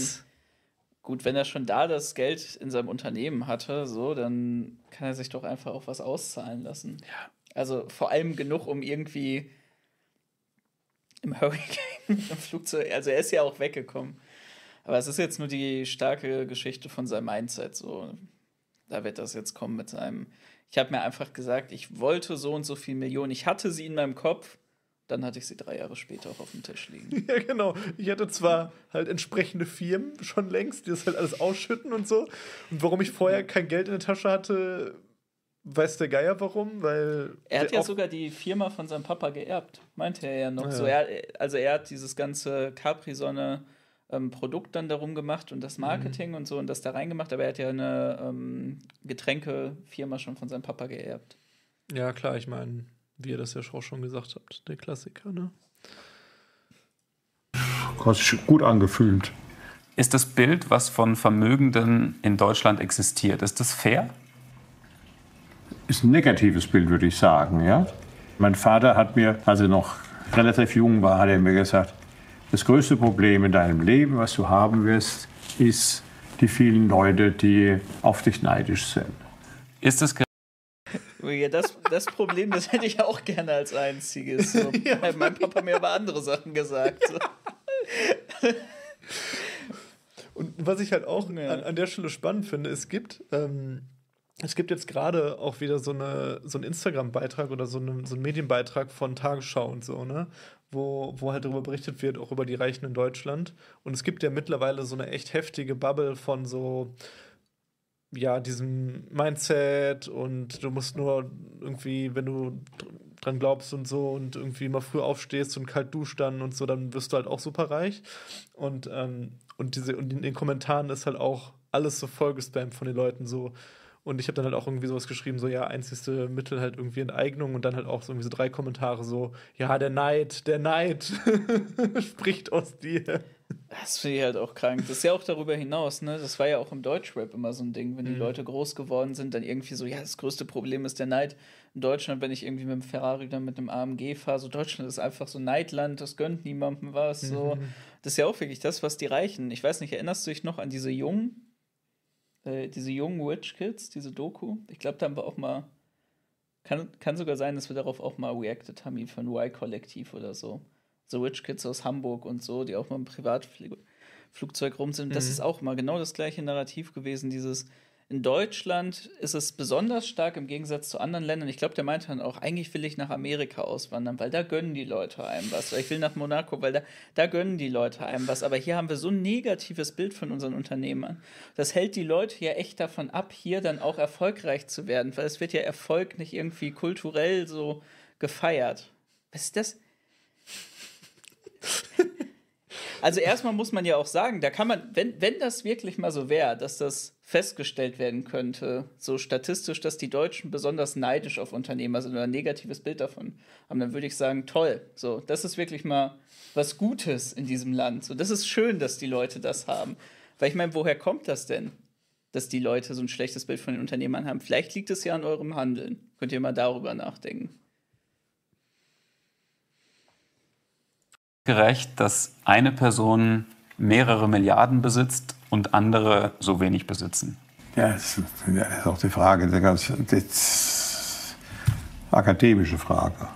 gut, wenn er schon da das Geld in seinem Unternehmen hatte, so, dann kann er sich doch einfach auch was auszahlen lassen. Ja. Also vor allem genug, um irgendwie im Hurricane, im Flugzeug, also er ist ja auch weggekommen. Aber es ist jetzt nur die starke Geschichte von seinem Mindset. So, da wird das jetzt kommen mit seinem. Ich habe mir einfach gesagt, ich wollte so und so viel Millionen. Ich hatte sie in meinem Kopf. Dann hatte ich sie drei Jahre später auch auf dem Tisch liegen. Ja, genau. Ich hatte zwar halt entsprechende Firmen schon längst, die das halt alles ausschütten und so. Und warum ich vorher kein Geld in der Tasche hatte, weiß der Geier warum, weil. Er hat ja sogar die Firma von seinem Papa geerbt, meinte er ja noch. Ja. So, er, also er hat dieses ganze Capri-Sonne. Ähm, Produkt dann darum gemacht und das mhm. Marketing mhm. und so und das da reingemacht, aber er hat ja eine ähm, Getränkefirma schon von seinem Papa geerbt. Ja, klar, ich meine, wie ihr das ja auch schon gesagt habt, der Klassiker, ne? Hat sich gut angefühlt. Ist das Bild, was von Vermögenden in Deutschland existiert, ist das fair? ist ein negatives Bild, würde ich sagen. Ja? Mein Vater hat mir, als er noch relativ jung war, hat er mir gesagt, das größte Problem in deinem Leben, was du haben wirst, ist die vielen Leute, die auf dich neidisch sind. Ist es ja, das, das Problem, das hätte ich auch gerne als einziges. So. Ja. Mein Papa mir aber andere Sachen gesagt. So. Und was ich halt auch ja. an, an, der Stelle spannend finde, es gibt, ähm, es gibt jetzt gerade auch wieder so, eine, so einen Instagram-Beitrag oder so, eine, so einen Medienbeitrag von Tagesschau und so, ne? Wo, wo halt darüber berichtet wird, auch über die Reichen in Deutschland. Und es gibt ja mittlerweile so eine echt heftige Bubble von so ja, diesem Mindset und du musst nur irgendwie, wenn du dran glaubst und so und irgendwie mal früh aufstehst und kalt duscht dann und so, dann wirst du halt auch super reich. Und, ähm, und, diese, und in den Kommentaren ist halt auch alles so vollgespammt von den Leuten so. Und ich habe dann halt auch irgendwie sowas geschrieben, so ja, einzigste Mittel halt irgendwie Enteignung und dann halt auch so irgendwie so drei Kommentare so, ja, der Neid, der Neid spricht aus dir. Das finde ich halt auch krank. Das ist ja auch darüber hinaus, ne? Das war ja auch im Deutschrap immer so ein Ding, wenn die mhm. Leute groß geworden sind, dann irgendwie so, ja, das größte Problem ist der Neid. In Deutschland, wenn ich irgendwie mit dem Ferrari dann mit dem AMG fahre, so Deutschland ist einfach so Neidland, das gönnt niemandem was. So. Mhm. Das ist ja auch wirklich das, was die Reichen. Ich weiß nicht, erinnerst du dich noch an diese jungen, äh, diese jungen Rich Kids, diese Doku? Ich glaube, da haben wir auch mal. Kann, kann sogar sein, dass wir darauf auch mal reacted haben, wie von Y-Kollektiv oder so so Rich Kids aus Hamburg und so, die auch mal im Privatflugzeug rum sind. Mhm. Das ist auch mal genau das gleiche Narrativ gewesen, dieses in Deutschland ist es besonders stark im Gegensatz zu anderen Ländern. Ich glaube, der meinte dann auch, eigentlich will ich nach Amerika auswandern, weil da gönnen die Leute einem was. Ich will nach Monaco, weil da, da gönnen die Leute einem was. Aber hier haben wir so ein negatives Bild von unseren Unternehmern. Das hält die Leute ja echt davon ab, hier dann auch erfolgreich zu werden, weil es wird ja Erfolg nicht irgendwie kulturell so gefeiert. Was ist das? Also erstmal muss man ja auch sagen, da kann man, wenn, wenn das wirklich mal so wäre, dass das festgestellt werden könnte, so statistisch, dass die Deutschen besonders neidisch auf Unternehmer sind oder ein negatives Bild davon haben, dann würde ich sagen, toll. So, das ist wirklich mal was Gutes in diesem Land. So, das ist schön, dass die Leute das haben. Weil ich meine, woher kommt das denn? Dass die Leute so ein schlechtes Bild von den Unternehmern haben. Vielleicht liegt es ja an eurem Handeln. Könnt ihr mal darüber nachdenken. gerecht, dass eine Person mehrere Milliarden besitzt und andere so wenig besitzen? Ja, das ist auch die Frage, eine ganz das akademische Frage.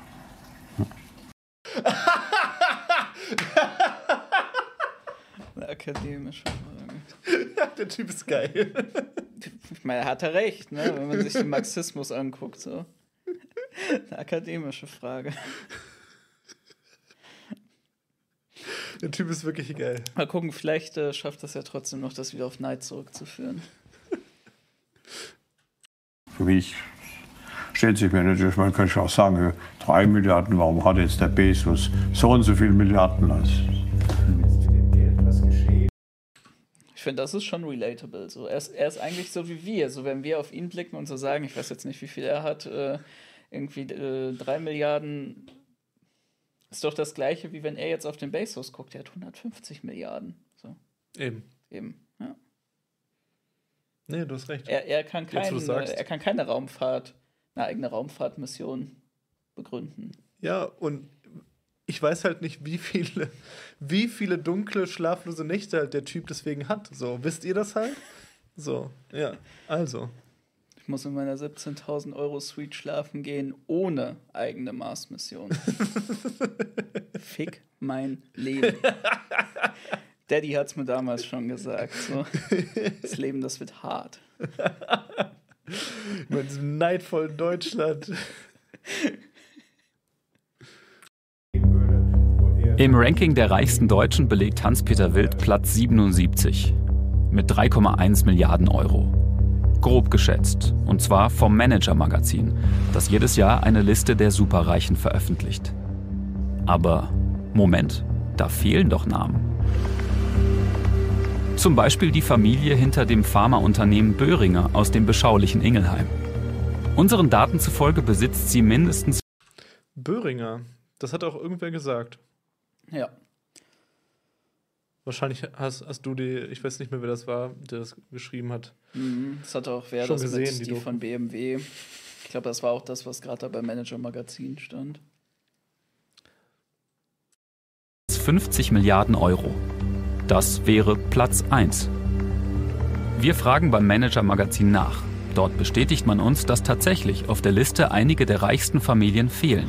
Eine akademische Frage. Der Typ ist geil. Ich meine, er hat er recht, ne? wenn man sich den Marxismus anguckt. So. Eine akademische Frage. Der Typ ist wirklich geil. Mal gucken, vielleicht äh, schafft das ja trotzdem noch, das wieder auf Neid zurückzuführen. Für mich stellt sich mir natürlich, man könnte auch sagen, drei Milliarden, warum hat jetzt der Bezos so und so viele Milliarden? als Ich finde, das ist schon relatable. So, er, ist, er ist eigentlich so wie wir. So, wenn wir auf ihn blicken und so sagen, ich weiß jetzt nicht, wie viel er hat, äh, irgendwie äh, drei Milliarden ist doch das gleiche, wie wenn er jetzt auf den Bezos guckt. Der hat 150 Milliarden. So. Eben. Eben, ja. Nee, du hast recht. Er, er, kann, kein, er kann keine Raumfahrt, eine eigene Raumfahrtmission begründen. Ja, und ich weiß halt nicht, wie viele, wie viele dunkle, schlaflose Nächte halt der Typ deswegen hat. So, wisst ihr das halt? So, ja, also. Ich muss in meiner 17.000 Euro Suite schlafen gehen, ohne eigene Mars-Mission. Fick mein Leben. Daddy hat es mir damals schon gesagt. So. Das Leben, das wird hart. In diesem neidvollen Deutschland. Im Ranking der reichsten Deutschen belegt Hans-Peter Wild Platz 77 mit 3,1 Milliarden Euro grob geschätzt. Und zwar vom Manager-Magazin, das jedes Jahr eine Liste der Superreichen veröffentlicht. Aber Moment, da fehlen doch Namen. Zum Beispiel die Familie hinter dem Pharmaunternehmen Böhringer aus dem beschaulichen Ingelheim. Unseren Daten zufolge besitzt sie mindestens. Böhringer, das hat auch irgendwer gesagt. Ja. Wahrscheinlich hast, hast du die, ich weiß nicht mehr, wer das war, der das geschrieben hat. Mhm, das hat auch wer Schon das gesehen, mit die, die von BMW. Ich glaube, das war auch das, was gerade da beim Manager Magazin stand. 50 Milliarden Euro. Das wäre Platz 1. Wir fragen beim Manager Magazin nach. Dort bestätigt man uns, dass tatsächlich auf der Liste einige der reichsten Familien fehlen.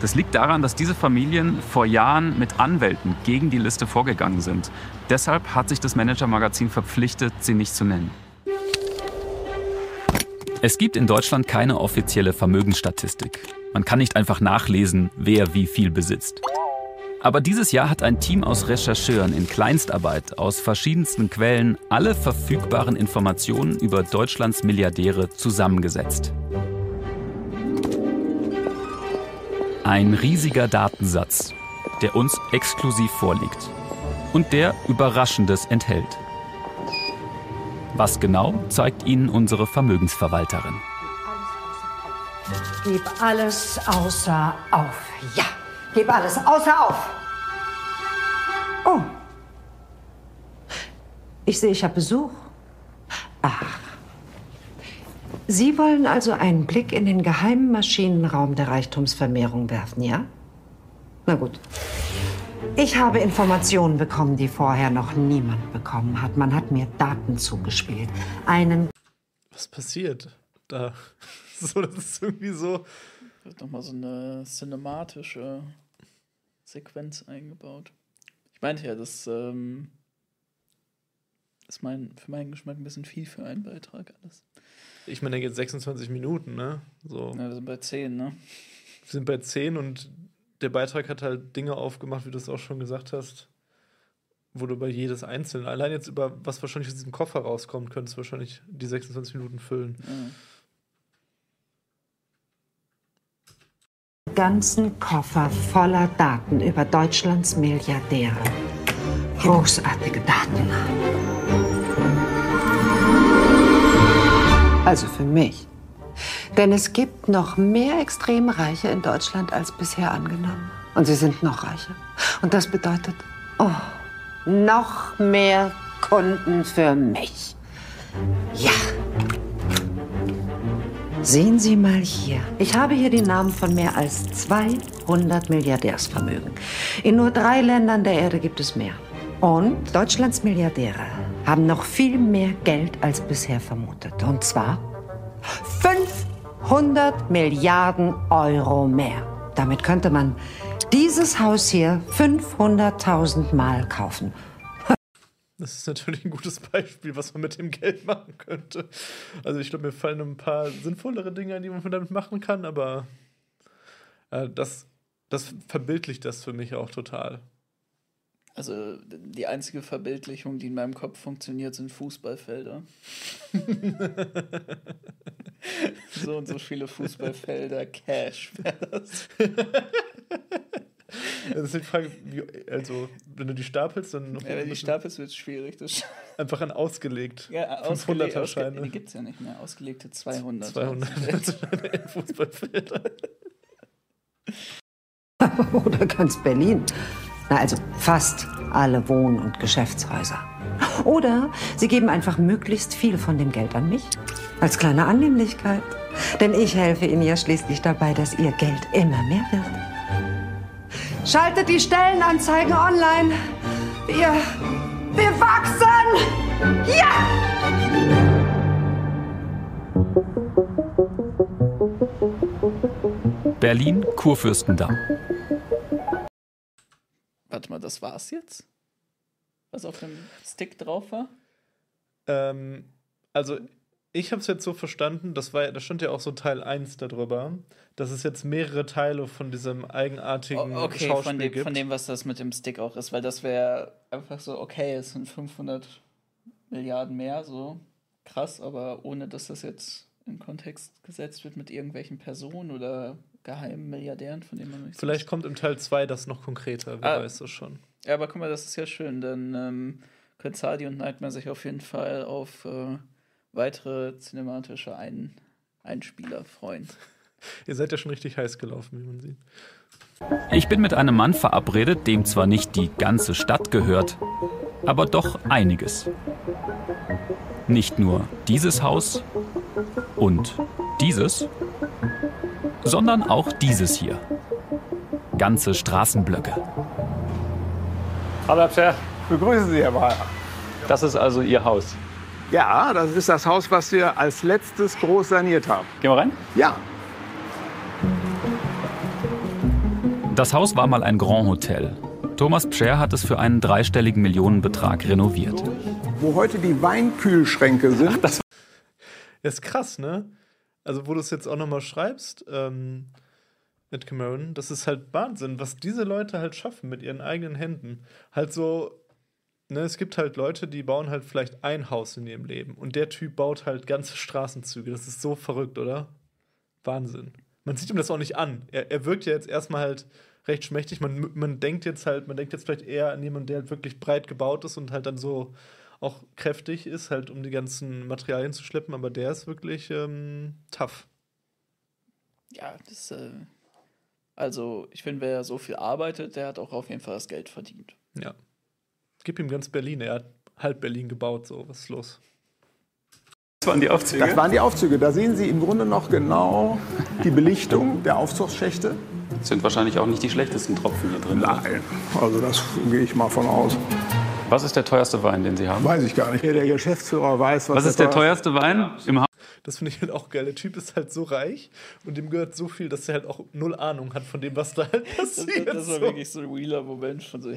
Das liegt daran, dass diese Familien vor Jahren mit Anwälten gegen die Liste vorgegangen sind. Deshalb hat sich das Manager Magazin verpflichtet, sie nicht zu nennen. Es gibt in Deutschland keine offizielle Vermögensstatistik. Man kann nicht einfach nachlesen, wer wie viel besitzt. Aber dieses Jahr hat ein Team aus Rechercheuren in Kleinstarbeit aus verschiedensten Quellen alle verfügbaren Informationen über Deutschlands Milliardäre zusammengesetzt. Ein riesiger Datensatz, der uns exklusiv vorliegt und der Überraschendes enthält. Was genau, zeigt Ihnen unsere Vermögensverwalterin. Gib alles außer auf. Ja. Gib alles außer auf. Oh. Ich sehe, ich habe Besuch. Ach. Sie wollen also einen Blick in den geheimen Maschinenraum der Reichtumsvermehrung werfen, ja? Na gut. Ich habe Informationen bekommen, die vorher noch niemand bekommen hat. Man hat mir Daten zugespielt. Einen. Was passiert da? So, das ist irgendwie so. Wird nochmal so eine cinematische Sequenz eingebaut. Ich meinte ja, das ähm, ist mein, für meinen Geschmack ein bisschen viel für einen Beitrag alles. Ich meine, jetzt 26 Minuten, ne? So. Ja, wir sind bei 10, ne? Wir sind bei 10 und der Beitrag hat halt Dinge aufgemacht, wie du es auch schon gesagt hast, wo du über jedes einzelne, allein jetzt über was wahrscheinlich aus diesem Koffer rauskommt, könntest du wahrscheinlich die 26 Minuten füllen. Ja. ganzen Koffer voller Daten über Deutschlands Milliardäre. Großartige Daten. Also für mich. Denn es gibt noch mehr extrem Reiche in Deutschland als bisher angenommen. Und sie sind noch reicher. Und das bedeutet, oh, noch mehr Kunden für mich. Ja. Sehen Sie mal hier. Ich habe hier die Namen von mehr als 200 Milliardärsvermögen. In nur drei Ländern der Erde gibt es mehr. Und Deutschlands Milliardäre haben noch viel mehr Geld als bisher vermutet. Und zwar 500 Milliarden Euro mehr. Damit könnte man dieses Haus hier 500.000 Mal kaufen. Das ist natürlich ein gutes Beispiel, was man mit dem Geld machen könnte. Also ich glaube, mir fallen ein paar sinnvollere Dinge ein, die man damit machen kann, aber äh, das, das verbildlicht das für mich auch total. Also die einzige Verbildlichung, die in meinem Kopf funktioniert, sind Fußballfelder. so und so viele Fußballfelder, Cash wäre das. Das ist die Frage, wie, also, wenn du die stapelst, dann. Ja, wenn die stapelst, wird es schwierig. Das einfach an ausgelegt. Ja, ausgelegt. Ausge die gibt es ja nicht mehr. Ausgelegte 200. 200 Fußballfelder. Oder ganz Berlin. Na, also fast alle Wohn- und Geschäftshäuser. Oder sie geben einfach möglichst viel von dem Geld an mich. Als kleine Annehmlichkeit. Denn ich helfe Ihnen ja schließlich dabei, dass Ihr Geld immer mehr wird. Schaltet die Stellenanzeigen online. Wir, wir wachsen! Ja! Berlin, Kurfürstendamm. Warte mal, das war's jetzt? Was auf dem Stick drauf war? Ähm, also ich habe es jetzt so verstanden, das war, da stand ja auch so Teil 1 darüber, dass es jetzt mehrere Teile von diesem eigenartigen oh, okay, Schauspiel von dem, gibt. von dem, was das mit dem Stick auch ist, weil das wäre einfach so, okay, es sind 500 Milliarden mehr, so krass, aber ohne dass das jetzt in Kontext gesetzt wird mit irgendwelchen Personen oder geheimen Milliardären, von denen man nicht Vielleicht kommt im Teil 2 das noch konkreter, wer Ah. weiß das schon. Ja, aber guck mal, das ist ja schön. Dann ähm, können Sadi und Nightmare sich auf jeden Fall auf äh, weitere cinematische Ein Einspieler freuen. Ihr seid ja schon richtig heiß gelaufen, wie man sieht. Ich bin mit einem Mann verabredet, dem zwar nicht die ganze Stadt gehört, aber doch einiges. Nicht nur dieses Haus und dieses, sondern auch dieses hier. Ganze Straßenblöcke. Hallo, Herr Pscher. Begrüßen Sie, Herr Bayer. Das ist also Ihr Haus. Ja, das ist das Haus, was wir als letztes groß saniert haben. Gehen wir rein? Ja. Das Haus war mal ein Grand Hotel. Thomas Pscher hat es für einen dreistelligen Millionenbetrag renoviert. Wo heute die Weinkühlschränke sind. Ach, das ist krass, ne? Also, wo du es jetzt auch nochmal schreibst, ähm, mit Cameron, das ist halt Wahnsinn, was diese Leute halt schaffen mit ihren eigenen Händen. Halt so, ne, es gibt halt Leute, die bauen halt vielleicht ein Haus in ihrem Leben und der Typ baut halt ganze Straßenzüge. Das ist so verrückt, oder? Wahnsinn. Man sieht ihm das auch nicht an. Er, er wirkt ja jetzt erstmal halt recht schmächtig. Man, man denkt jetzt halt, man denkt jetzt vielleicht eher an jemanden, der halt wirklich breit gebaut ist und halt dann so auch kräftig ist, halt um die ganzen Materialien zu schleppen, aber der ist wirklich ähm, tough. Ja, das, äh, also ich finde, wer so viel arbeitet, der hat auch auf jeden Fall das Geld verdient. Ja. Gib ihm ganz Berlin, er hat halb Berlin gebaut, so, was ist los? Das waren die Aufzüge? Das waren die Aufzüge. Da sehen Sie im Grunde noch genau die Belichtung der Aufzugsschächte. Das sind wahrscheinlich auch nicht die schlechtesten Tropfen hier drin. Nein, also das gehe ich mal von aus. Was ist der teuerste Wein, den Sie haben? Weiß ich gar nicht. Der Geschäftsführer weiß, was, was ist der teuerste Wein im Haus? Das finde ich halt auch geil. Der Typ ist halt so reich und dem gehört so viel, dass er halt auch null Ahnung hat von dem, was da halt passiert. Das, das war so. wirklich so ein Wheeler-Moment von so,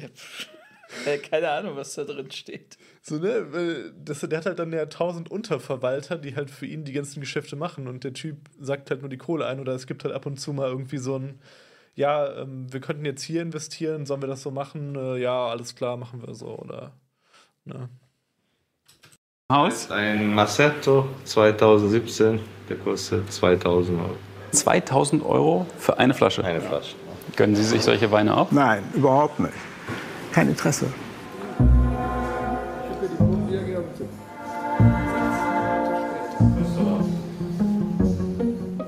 keine Ahnung, was da drin steht. So, ne, weil das, der hat halt dann ja tausend Unterverwalter, die halt für ihn die ganzen Geschäfte machen und der Typ sagt halt nur die Kohle ein oder es gibt halt ab und zu mal irgendwie so ein, ja, ähm, wir könnten jetzt hier investieren, sollen wir das so machen? Äh, ja, alles klar, machen wir so oder, ne. Haus? Ein Massetto 2017, der kostet 2000 Euro. 2000 Euro für eine Flasche? Eine Flasche. Gönnen Sie sich solche Weine auch? Nein, überhaupt nicht. Kein Interesse.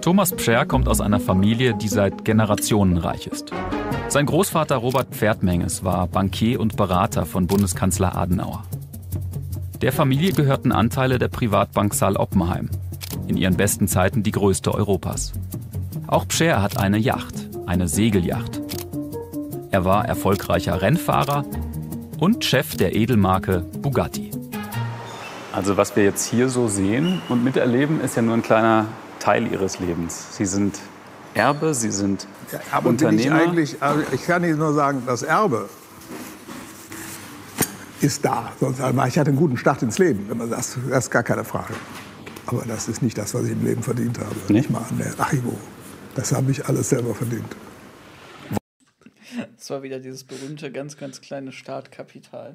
Thomas Pscher kommt aus einer Familie, die seit Generationen reich ist. Sein Großvater Robert Pferdmenges war Bankier und Berater von Bundeskanzler Adenauer. Der Familie gehörten Anteile der Privatbank Saal Oppenheim, in ihren besten Zeiten die größte Europas. Auch Pscher hat eine Yacht, eine Segelyacht. Er war erfolgreicher Rennfahrer und Chef der Edelmarke Bugatti. Also was wir jetzt hier so sehen und miterleben, ist ja nur ein kleiner Teil ihres Lebens. Sie sind Erbe, sie sind ja, aber Unternehmer. Ich, eigentlich, also ich kann Ihnen nur sagen, das Erbe ist da. Sonst, ich hatte einen guten Start ins Leben, wenn man das, das ist gar keine Frage. Aber das ist nicht das, was ich im Leben verdient habe. Nicht mal an der Archivo. Das habe ich alles selber verdient. Das war wieder dieses berühmte, ganz, ganz kleine Startkapital.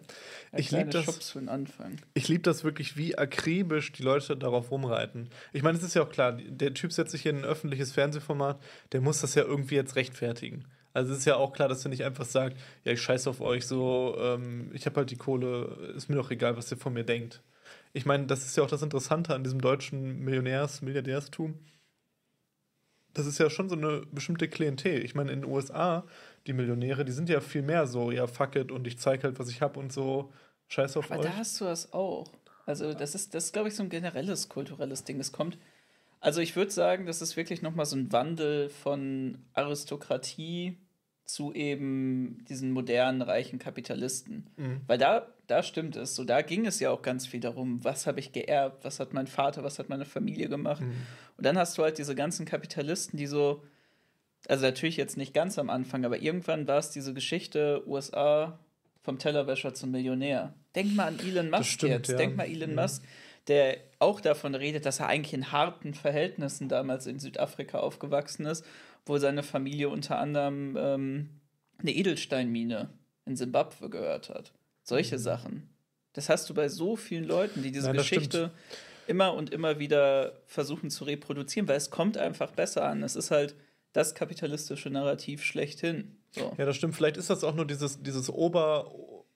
Ein ich liebe das. Shops für den Anfang. Ich liebe das wirklich, wie akribisch die Leute darauf rumreiten. Ich meine, es ist ja auch klar, der Typ setzt sich in ein öffentliches Fernsehformat, der muss das ja irgendwie jetzt rechtfertigen. Also es ist ja auch klar, dass er nicht einfach sagt, ja, ich scheiße auf euch, so, ähm, ich habe halt die Kohle, ist mir doch egal, was ihr von mir denkt. Ich meine, das ist ja auch das Interessante an diesem deutschen Millionärs-, Milliardärstum. Das ist ja schon so eine bestimmte Klientel. Ich meine, in den USA, die Millionäre, die sind ja viel mehr so, ja, fuck it und ich zeige halt, was ich habe und so, scheiß auf Aber euch. da hast du das auch. Also das ist, das ist glaube ich, so ein generelles kulturelles Ding. Das kommt also ich würde sagen, das ist wirklich nochmal so ein Wandel von Aristokratie zu eben diesen modernen, reichen Kapitalisten. Mhm. Weil da, da stimmt es. So, da ging es ja auch ganz viel darum, was habe ich geerbt, was hat mein Vater, was hat meine Familie gemacht. Mhm. Und dann hast du halt diese ganzen Kapitalisten, die so, also natürlich jetzt nicht ganz am Anfang, aber irgendwann war es diese Geschichte USA vom Tellerwäscher zum Millionär. Denk mal an Elon Musk stimmt, jetzt. Ja. Denk mal Elon mhm. Musk der auch davon redet, dass er eigentlich in harten Verhältnissen damals in Südafrika aufgewachsen ist, wo seine Familie unter anderem ähm, eine Edelsteinmine in Simbabwe gehört hat. Solche mhm. Sachen. Das hast du bei so vielen Leuten, die diese Nein, Geschichte stimmt. immer und immer wieder versuchen zu reproduzieren, weil es kommt einfach besser an. Es ist halt das kapitalistische Narrativ schlechthin. So. Ja, das stimmt. Vielleicht ist das auch nur dieses, dieses Ober,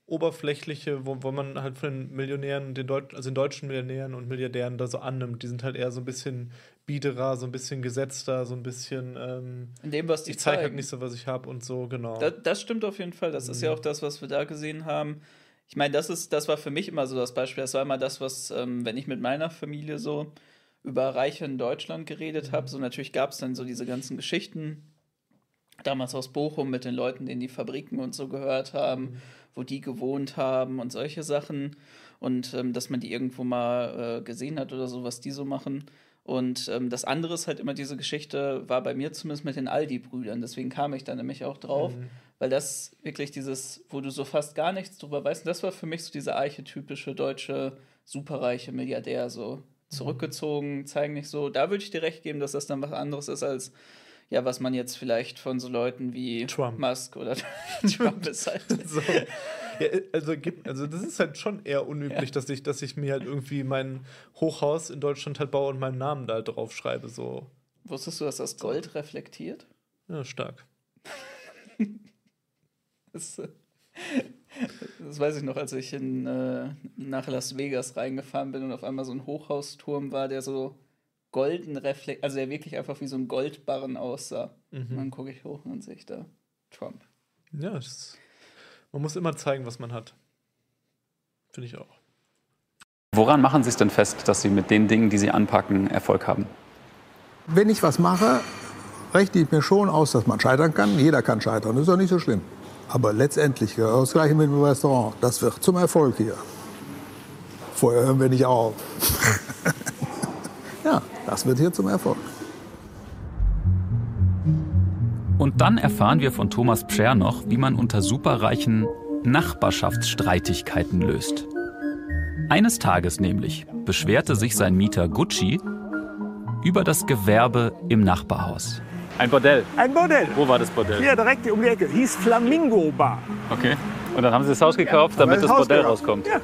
oberflächliche, wo, wo man halt von den Millionären, den Deut also den deutschen Millionären und Milliardären da so annimmt. Die sind halt eher so ein bisschen biederer, so ein bisschen gesetzter, so ein bisschen. Ähm, In dem, was die Ich zeige halt nicht so, was ich habe und so, genau. Da, das stimmt auf jeden Fall. Das ist ja Mhm. auch das, was wir da gesehen haben. Ich meine, das ist, das war für mich immer so das Beispiel. Das war immer das, was, ähm, wenn ich mit meiner Familie so über Reiche in Deutschland geredet habe, so natürlich gab es dann so diese ganzen Geschichten, damals aus Bochum mit den Leuten, denen die Fabriken und so gehört haben, wo die gewohnt haben und solche Sachen. Und ähm, dass man die irgendwo mal äh, gesehen hat oder so, was die so machen. Und ähm, das andere ist halt immer diese Geschichte, war bei mir zumindest mit den Aldi-Brüdern. Deswegen kam ich da nämlich auch drauf, Mhm. weil das wirklich dieses, wo du so fast gar nichts drüber weißt, das war für mich so dieser archetypische deutsche superreiche Milliardär, so zurückgezogen, zeigen nicht so. Da würde ich dir recht geben, dass das dann was anderes ist als ja, was man jetzt vielleicht von so Leuten wie Trump. Musk oder Trump ist halt. so. Ja, also, also das ist halt schon eher unüblich, dass, ich, dass ich mir halt irgendwie mein Hochhaus in Deutschland halt baue und meinen Namen da halt drauf schreibe. So. Wusstest du, dass das Gold reflektiert? Ja, stark. Das, äh, das weiß ich noch, als ich in, äh, nach Las Vegas reingefahren bin und auf einmal so ein Hochhausturm war, der so golden reflekt, also der wirklich einfach wie so ein Goldbarren aussah. Mhm. Und dann gucke ich hoch und dann sehe ich da Trump. Ja, das, man muss immer zeigen, was man hat. Finde ich auch. Woran machen Sie es denn fest, dass Sie mit den Dingen, die Sie anpacken, Erfolg haben? Wenn ich was mache, rechne ich mir schon aus, dass man scheitern kann. Jeder kann scheitern, das ist doch nicht so schlimm. Aber letztendlich, das gleiche mit dem Restaurant, das wird zum Erfolg hier. Vorher hören wir nicht auf. ja, das wird hier zum Erfolg. Und dann erfahren wir von Thomas Pscher noch, wie man unter Superreichen Nachbarschaftsstreitigkeiten löst. Eines Tages nämlich beschwerte sich sein Mieter Gucci über das Gewerbe im Nachbarhaus. Ein Bordell. Ein Bordell. Wo war das Bordell? Hier direkt um die Ecke. Hieß Flamingo Bar. Okay. Und dann haben Sie das Haus gekauft, damit das Haus Bordell gekauft. rauskommt. Ja.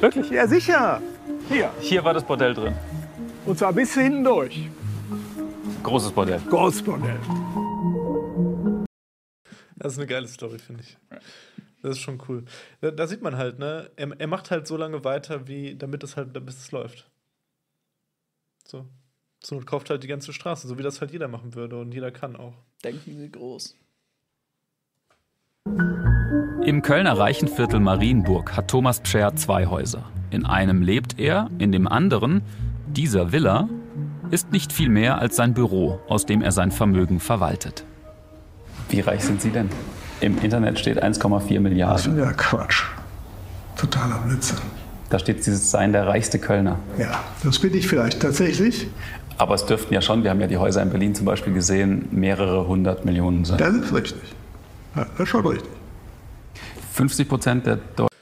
Wirklich? Ja, sicher. Hier. Hier war das Bordell drin. Und zwar bis hinten durch. Großes Bordell. Großes Bordell. Das ist eine geile Story, finde ich. Das ist schon cool. Da, da sieht man halt, ne? Er, er macht halt so lange weiter, wie damit es halt, bis es läuft. So. Zur Not kauft halt die ganze Straße, so wie das halt jeder machen würde und jeder kann auch. Denken Sie groß. Im Kölner Reichenviertel Marienburg hat Thomas Pscher zwei Häuser. In einem lebt er, in dem anderen, dieser Villa, ist nicht viel mehr als sein Büro, aus dem er sein Vermögen verwaltet. Wie reich sind Sie denn? Im Internet steht 1,4 Milliarden. Ja, Quatsch. Totaler Blödsinn. Da steht, Sie seien der reichste Kölner. Ja, das bin ich vielleicht tatsächlich. Aber es dürften ja schon, wir haben ja die Häuser in Berlin zum Beispiel gesehen, mehrere hundert Millionen sein. Das ist richtig. Ja, das ist schon richtig. 50 Prozent der Deutschen.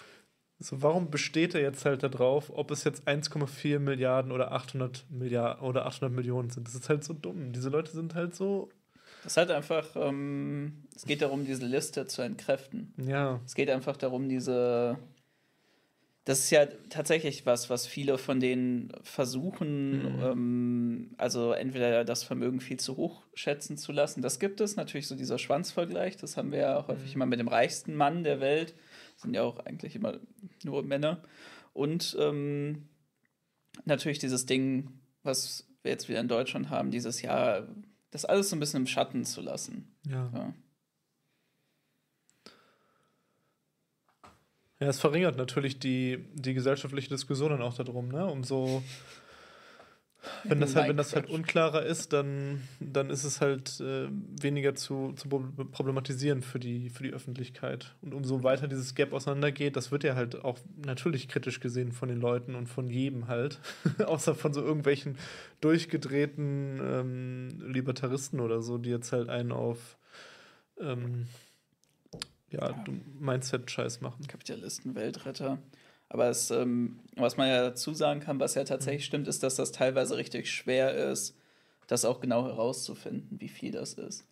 So, warum besteht er jetzt halt darauf, ob es jetzt 1,4 Milliarden oder 800 Milliarden oder 800 Millionen sind? Das ist halt so dumm. Diese Leute sind halt so. Das ist halt einfach, ähm, es geht darum, diese Liste zu entkräften. Ja. Es geht einfach darum, diese. Das ist ja tatsächlich was, was viele von denen versuchen, Mhm. ähm, also entweder das Vermögen viel zu hoch schätzen zu lassen. Das gibt es, natürlich so dieser Schwanzvergleich, das haben wir ja auch häufig immer mit dem reichsten Mann der Welt. Das sind ja auch eigentlich immer nur Männer. Und ähm, natürlich dieses Ding, was wir jetzt wieder in Deutschland haben, dieses Jahr, das alles so ein bisschen im Schatten zu lassen. Ja. Ja. Ja, es verringert natürlich die, die gesellschaftliche Diskussion dann auch darum, ne? Umso. Wenn das halt, wenn das halt unklarer ist, dann, dann ist es halt äh, weniger zu, zu pro- problematisieren für die, für die Öffentlichkeit. Und umso weiter dieses Gap auseinandergeht, das wird ja halt auch natürlich kritisch gesehen von den Leuten und von jedem halt. Außer von so irgendwelchen durchgedrehten ähm, Libertaristen oder so, die jetzt halt einen auf ähm, ja, Mindset-Scheiß machen. Kapitalisten, Weltretter. Aber es, ähm, was man ja dazu sagen kann, was ja tatsächlich stimmt, ist, dass das teilweise richtig schwer ist, das auch genau herauszufinden, wie viel das ist.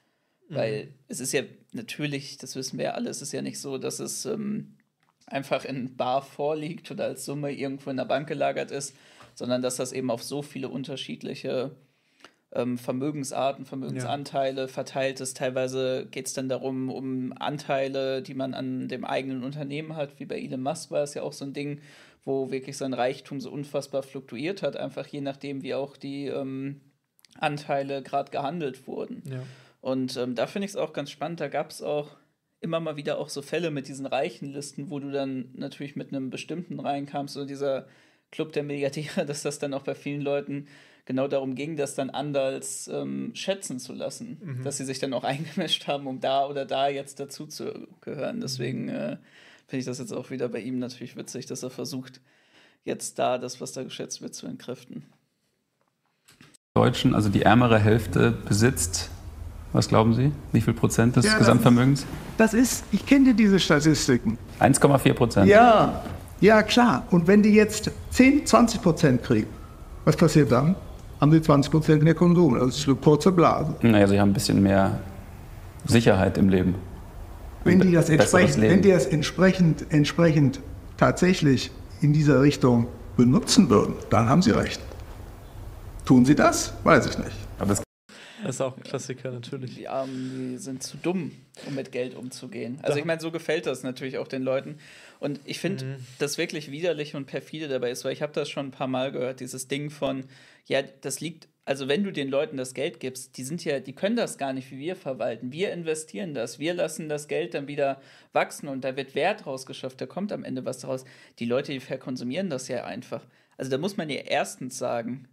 Mhm. Weil es ist ja natürlich, das wissen wir ja alle, es ist ja nicht so, dass es ähm, einfach in Bar vorliegt oder als Summe irgendwo in der Bank gelagert ist, sondern dass das eben auf so viele unterschiedliche ähm, Vermögensarten, Vermögensanteile verteilt ist. Teilweise geht es dann darum, um Anteile, die man an dem eigenen Unternehmen hat, wie bei Elon Musk war es ja auch so ein Ding, wo wirklich sein Reichtum so unfassbar fluktuiert hat, einfach je nachdem, wie auch die ähm, Anteile gerade gehandelt wurden. Ja. Und ähm, da finde ich es auch ganz spannend. Da gab es auch immer mal wieder auch so Fälle mit diesen reichen Listen, wo du dann natürlich mit einem bestimmten reinkamst, so dieser Club der Milliardäre, dass das dann auch bei vielen Leuten genau darum ging, das dann anders ähm, schätzen zu lassen. Mhm. Dass sie sich dann auch eingemischt haben, um da oder da jetzt dazu zu gehören. Deswegen äh, finde ich das jetzt auch wieder bei ihm natürlich witzig, dass er versucht, jetzt da das, was da geschätzt wird, zu entkräften. Deutschen, also die ärmere Hälfte, besitzt, was glauben Sie, wie viel Prozent des Ja, das Gesamtvermögens? Das ist, ich kenne diese Statistiken. 1,4 Prozent. Ja, ja, klar. Und wenn die jetzt 10, 20 Prozent kriegen, was passiert dann? Haben sie 20 Prozent mehr Konsum. Das ist eine kurze Blase. Naja, sie haben ein bisschen mehr Sicherheit im Leben. Wenn die das entsprechend, Leben. wenn die das entsprechend, entsprechend tatsächlich in dieser Richtung benutzen würden, dann haben sie recht. Tun sie das? Weiß ich nicht. Aber das Das ist auch ein Klassiker, natürlich. Die Armen, die sind zu dumm, um mit Geld umzugehen. Also ich meine, so gefällt das natürlich auch den Leuten. Und ich finde, Mhm. das wirklich widerlich und perfide dabei ist, weil ich habe das schon ein paar Mal gehört, dieses Ding von, ja, das liegt, also wenn du den Leuten das Geld gibst, die sind ja, die können das gar nicht wie wir verwalten. Wir investieren das, wir lassen das Geld dann wieder wachsen und da wird Wert rausgeschafft, da kommt am Ende was daraus. Die Leute, die verkonsumieren das ja einfach. Also da muss man ja erstens sagen,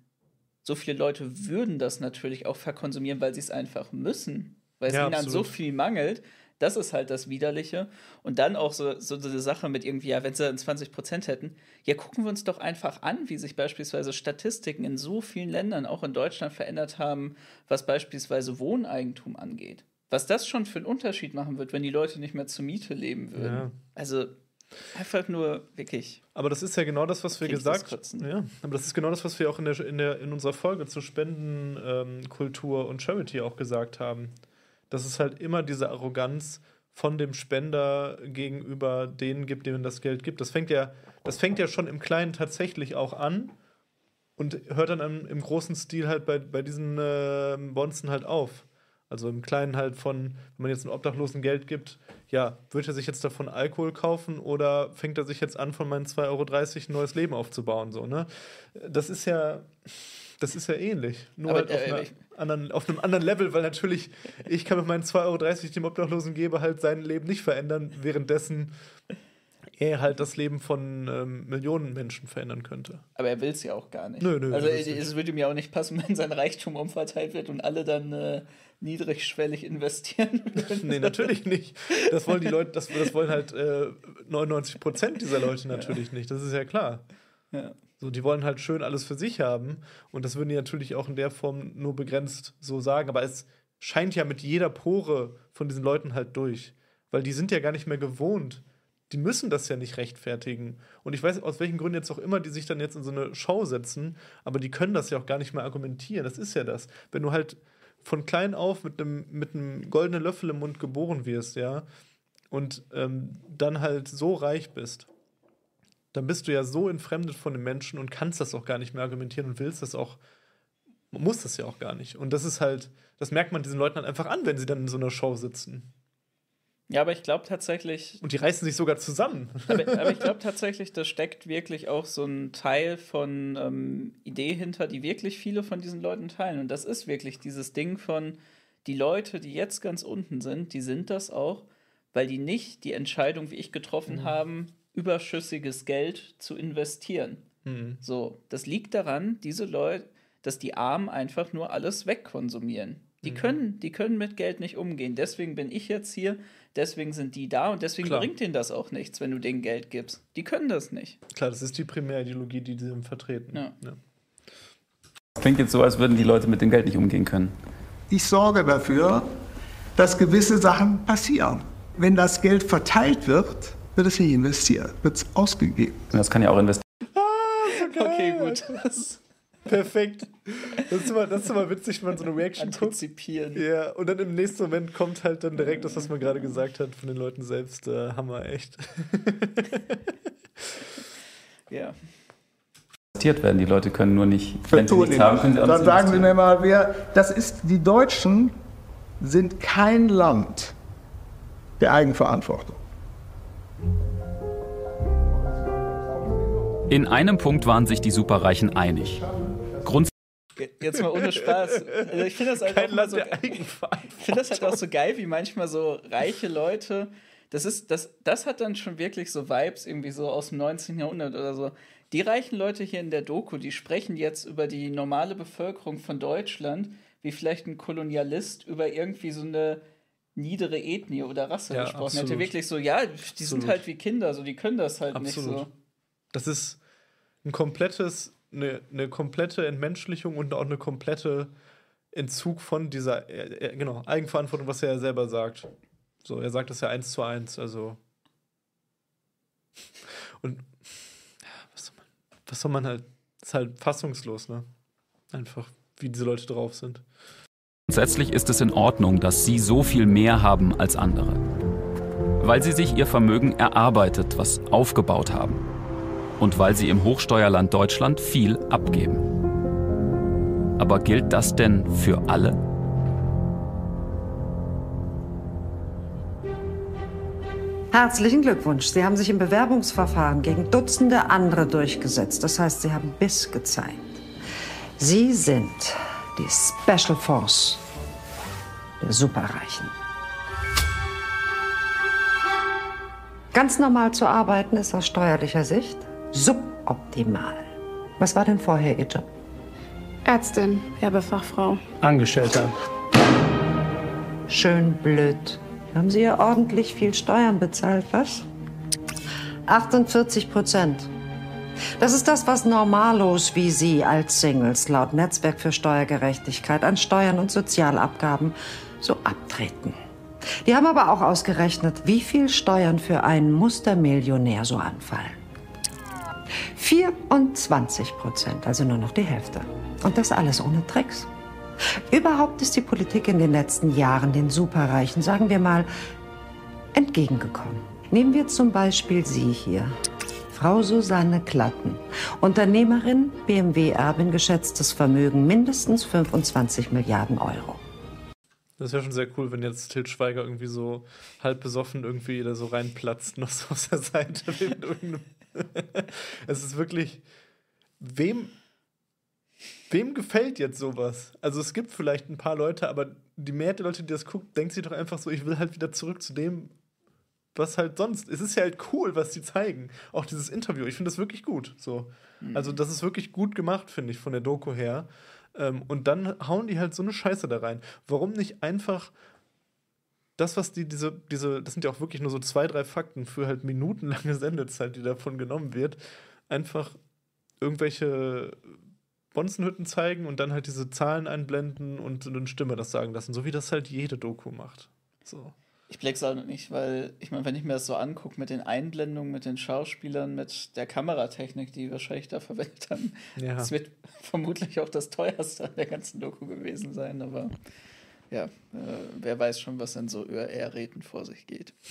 so viele Leute würden das natürlich auch verkonsumieren, weil sie es einfach müssen, weil es Ja, ihnen an so absolut. viel mangelt. Das ist halt das Widerliche. Und dann auch so, so eine Sache mit irgendwie, ja, wenn sie dann 20 Prozent hätten, ja, gucken wir uns doch einfach an, wie sich beispielsweise Statistiken in so vielen Ländern, auch in Deutschland, verändert haben, was beispielsweise Wohneigentum angeht. Was das schon für einen Unterschied machen wird, wenn die Leute nicht mehr zur Miete leben würden. Ja. Also einfach nur wirklich. Aber das ist ja genau das, was wir gesagt Kotzen. Ja, aber das ist genau das, was wir auch in, der, in, der, in unserer Folge zur Spendenkultur ähm, und Charity auch gesagt haben. Dass es halt immer diese Arroganz von dem Spender gegenüber denen gibt, denen das Geld gibt. Das fängt ja, das fängt ja schon im Kleinen tatsächlich auch an und hört dann im, im großen Stil halt bei, bei diesen äh, Bonzen halt auf. Also im Kleinen halt von, wenn man jetzt einem Obdachlosen Geld gibt, ja, wird er sich jetzt davon Alkohol kaufen oder fängt er sich jetzt an, von meinen 2,30 Euro ein neues Leben aufzubauen? So, ne? Das ist ja, das ist ja ähnlich. Nur Aber, halt auf, äh, einer ich- anderen, auf einem anderen Level, weil natürlich, ich kann mit meinen 2,30 Euro, die ich dem Obdachlosen gebe, halt sein Leben nicht verändern, währenddessen er halt das Leben von ähm, Millionen Menschen verändern könnte. Aber er will es ja auch gar nicht. Nö, nö, also es nicht. würde ihm ja auch nicht passen, wenn sein Reichtum umverteilt wird und alle dann äh, niedrigschwellig investieren. würden. Nee, natürlich nicht. Das wollen die Leute, das, das wollen halt äh, 99 Prozent dieser Leute natürlich nicht. Das ist ja klar. Ja. So, die wollen halt schön alles für sich haben und das würden die natürlich auch in der Form nur begrenzt so sagen. Aber es scheint ja mit jeder Pore von diesen Leuten halt durch, weil die sind ja gar nicht mehr gewohnt. Die müssen das ja nicht rechtfertigen. Und ich weiß aus welchen Gründen jetzt auch immer, die sich dann jetzt in so eine Show setzen, aber die können das ja auch gar nicht mehr argumentieren. Das ist ja das. Wenn du halt von klein auf mit einem mit einem goldenen Löffel im Mund geboren wirst, ja, und ähm, dann halt so reich bist, dann bist du ja so entfremdet von den Menschen und kannst das auch gar nicht mehr argumentieren und willst das auch, muss das ja auch gar nicht. Und das ist halt, das merkt man diesen Leuten dann einfach an, wenn sie dann in so einer Show sitzen. Ja, aber ich glaube tatsächlich. Und die reißen sich sogar zusammen. Aber, aber ich glaube tatsächlich, da steckt wirklich auch so ein Teil von ähm, Idee hinter, die wirklich viele von diesen Leuten teilen. Und das ist wirklich dieses Ding von, die Leute, die jetzt ganz unten sind, die sind das auch, weil die nicht die Entscheidung, wie ich getroffen Mhm. haben, überschüssiges Geld zu investieren. Mhm. So, das liegt daran, diese Leute, dass die Armen einfach nur alles wegkonsumieren. Die Mhm. können, die können mit Geld nicht umgehen. Deswegen bin ich jetzt hier, deswegen sind die da und deswegen Klar. bringt denen das auch nichts, wenn du denen Geld gibst. Die können das nicht. Klar, das ist die Primärideologie, die sie vertreten. Ja. Klingt jetzt so, als würden die Leute mit dem Geld nicht umgehen können. Ich sorge dafür, dass gewisse Sachen passieren. Wenn das Geld verteilt wird, wird es nicht investiert, wird es ausgegeben. Das kann ja auch investieren. Okay, gut. Perfekt. Das ist, immer, das ist immer witzig, wenn man so eine Reaction guckt. Antizipieren. Ja, und dann im nächsten Moment kommt halt dann direkt das, was man gerade gesagt hat, von den Leuten selbst. Äh, Hammer, echt. Ja. werden. Die Leute können nur nicht, wenn sie nichts haben, können sie auch Dann sagen Sie mir mal, wer, das ist, die Deutschen sind kein Land der Eigenverantwortung. In einem Punkt waren sich die Superreichen einig. Grund Jetzt mal ohne Spaß. Also ich finde das halt auch so, ich finde das halt auch so geil, wie manchmal so reiche Leute. Das ist, das, das hat dann schon wirklich so Vibes irgendwie so aus dem 19. Jahrhundert oder so. Die reichen Leute hier in der Doku, die sprechen jetzt über die normale Bevölkerung von Deutschland, wie vielleicht ein Kolonialist über irgendwie so eine niedere Ethnie oder Rasse Ja, gesprochen absolut. hätte. Wirklich so, ja, die sind Absolut. halt wie Kinder, so die können das halt nicht Absolut. so. Das ist ein komplettes, eine, eine komplette Entmenschlichung und auch eine komplette Entzug von dieser, äh, äh, genau, Eigenverantwortung, was er ja selber sagt. So, er sagt das ja eins zu eins, also. Und was soll man, was soll man halt, ist halt fassungslos, ne? Einfach, wie diese Leute drauf sind. Grundsätzlich ist es in Ordnung, dass sie so viel mehr haben als andere. Weil sie sich ihr Vermögen erarbeitet, was aufgebaut haben. Und weil sie im Hochsteuerland Deutschland viel abgeben. Aber gilt das denn für alle? Herzlichen Glückwunsch. Sie haben sich im Bewerbungsverfahren gegen Dutzende andere durchgesetzt. Das heißt, Sie haben Biss gezeigt. Sie sind die Special Force der Superreichen. Ganz normal zu arbeiten ist aus steuerlicher Sicht suboptimal. Was war denn vorher Ihr Job? Ärztin, Werbefachfrau. Angestellter. Schön blöd. Haben Sie ja ordentlich viel Steuern bezahlt, was? 48 Prozent. Das ist das, was Normalos wie Sie als Singles laut Netzwerk für Steuergerechtigkeit an Steuern und Sozialabgaben so abtreten. Die haben aber auch ausgerechnet, wie viel Steuern für einen Mustermillionär so anfallen. 24 Prozent, also nur noch die Hälfte. Und das alles ohne Tricks. Überhaupt ist die Politik in den letzten Jahren den Superreichen, sagen wir mal, entgegengekommen. Nehmen wir zum Beispiel Sie hier. Frau Susanne Klatten, Unternehmerin, BMW-Erbin, geschätztes Vermögen mindestens 25 Milliarden Euro. Das wäre schon sehr cool, wenn jetzt Til Schweiger irgendwie so halb besoffen irgendwie da so reinplatzt, noch so aus der Seite. Es ist wirklich. Wem, wem gefällt jetzt sowas? Also, es gibt vielleicht ein paar Leute, aber die Mehrheit der Leute, die das guckt, denkt sich doch einfach so: Ich will halt wieder zurück zu dem, was halt sonst. Es ist ja halt cool, was die zeigen. Auch dieses Interview, ich finde das wirklich gut. So. Also, das ist wirklich gut gemacht, finde ich, von der Doku her. Ähm, und dann hauen die halt so eine Scheiße da rein. Warum nicht einfach das, was die, diese, diese, das sind ja auch wirklich nur so zwei, drei Fakten für halt minutenlange Sendezeit, die davon genommen wird, einfach irgendwelche Bonzenhütten zeigen und dann halt diese Zahlen einblenden und so eine Stimme das sagen lassen, so wie das halt jede Doku macht. So. Ich blick's auch nicht, weil ich meine, wenn ich mir das so angucke mit den Einblendungen, mit den Schauspielern, mit der Kameratechnik, die wahrscheinlich da verwendet haben, Ja. das wird vermutlich auch das teuerste an der ganzen Doku gewesen sein, aber ja, äh, wer weiß schon, was in so ÖR-Räten vor sich geht.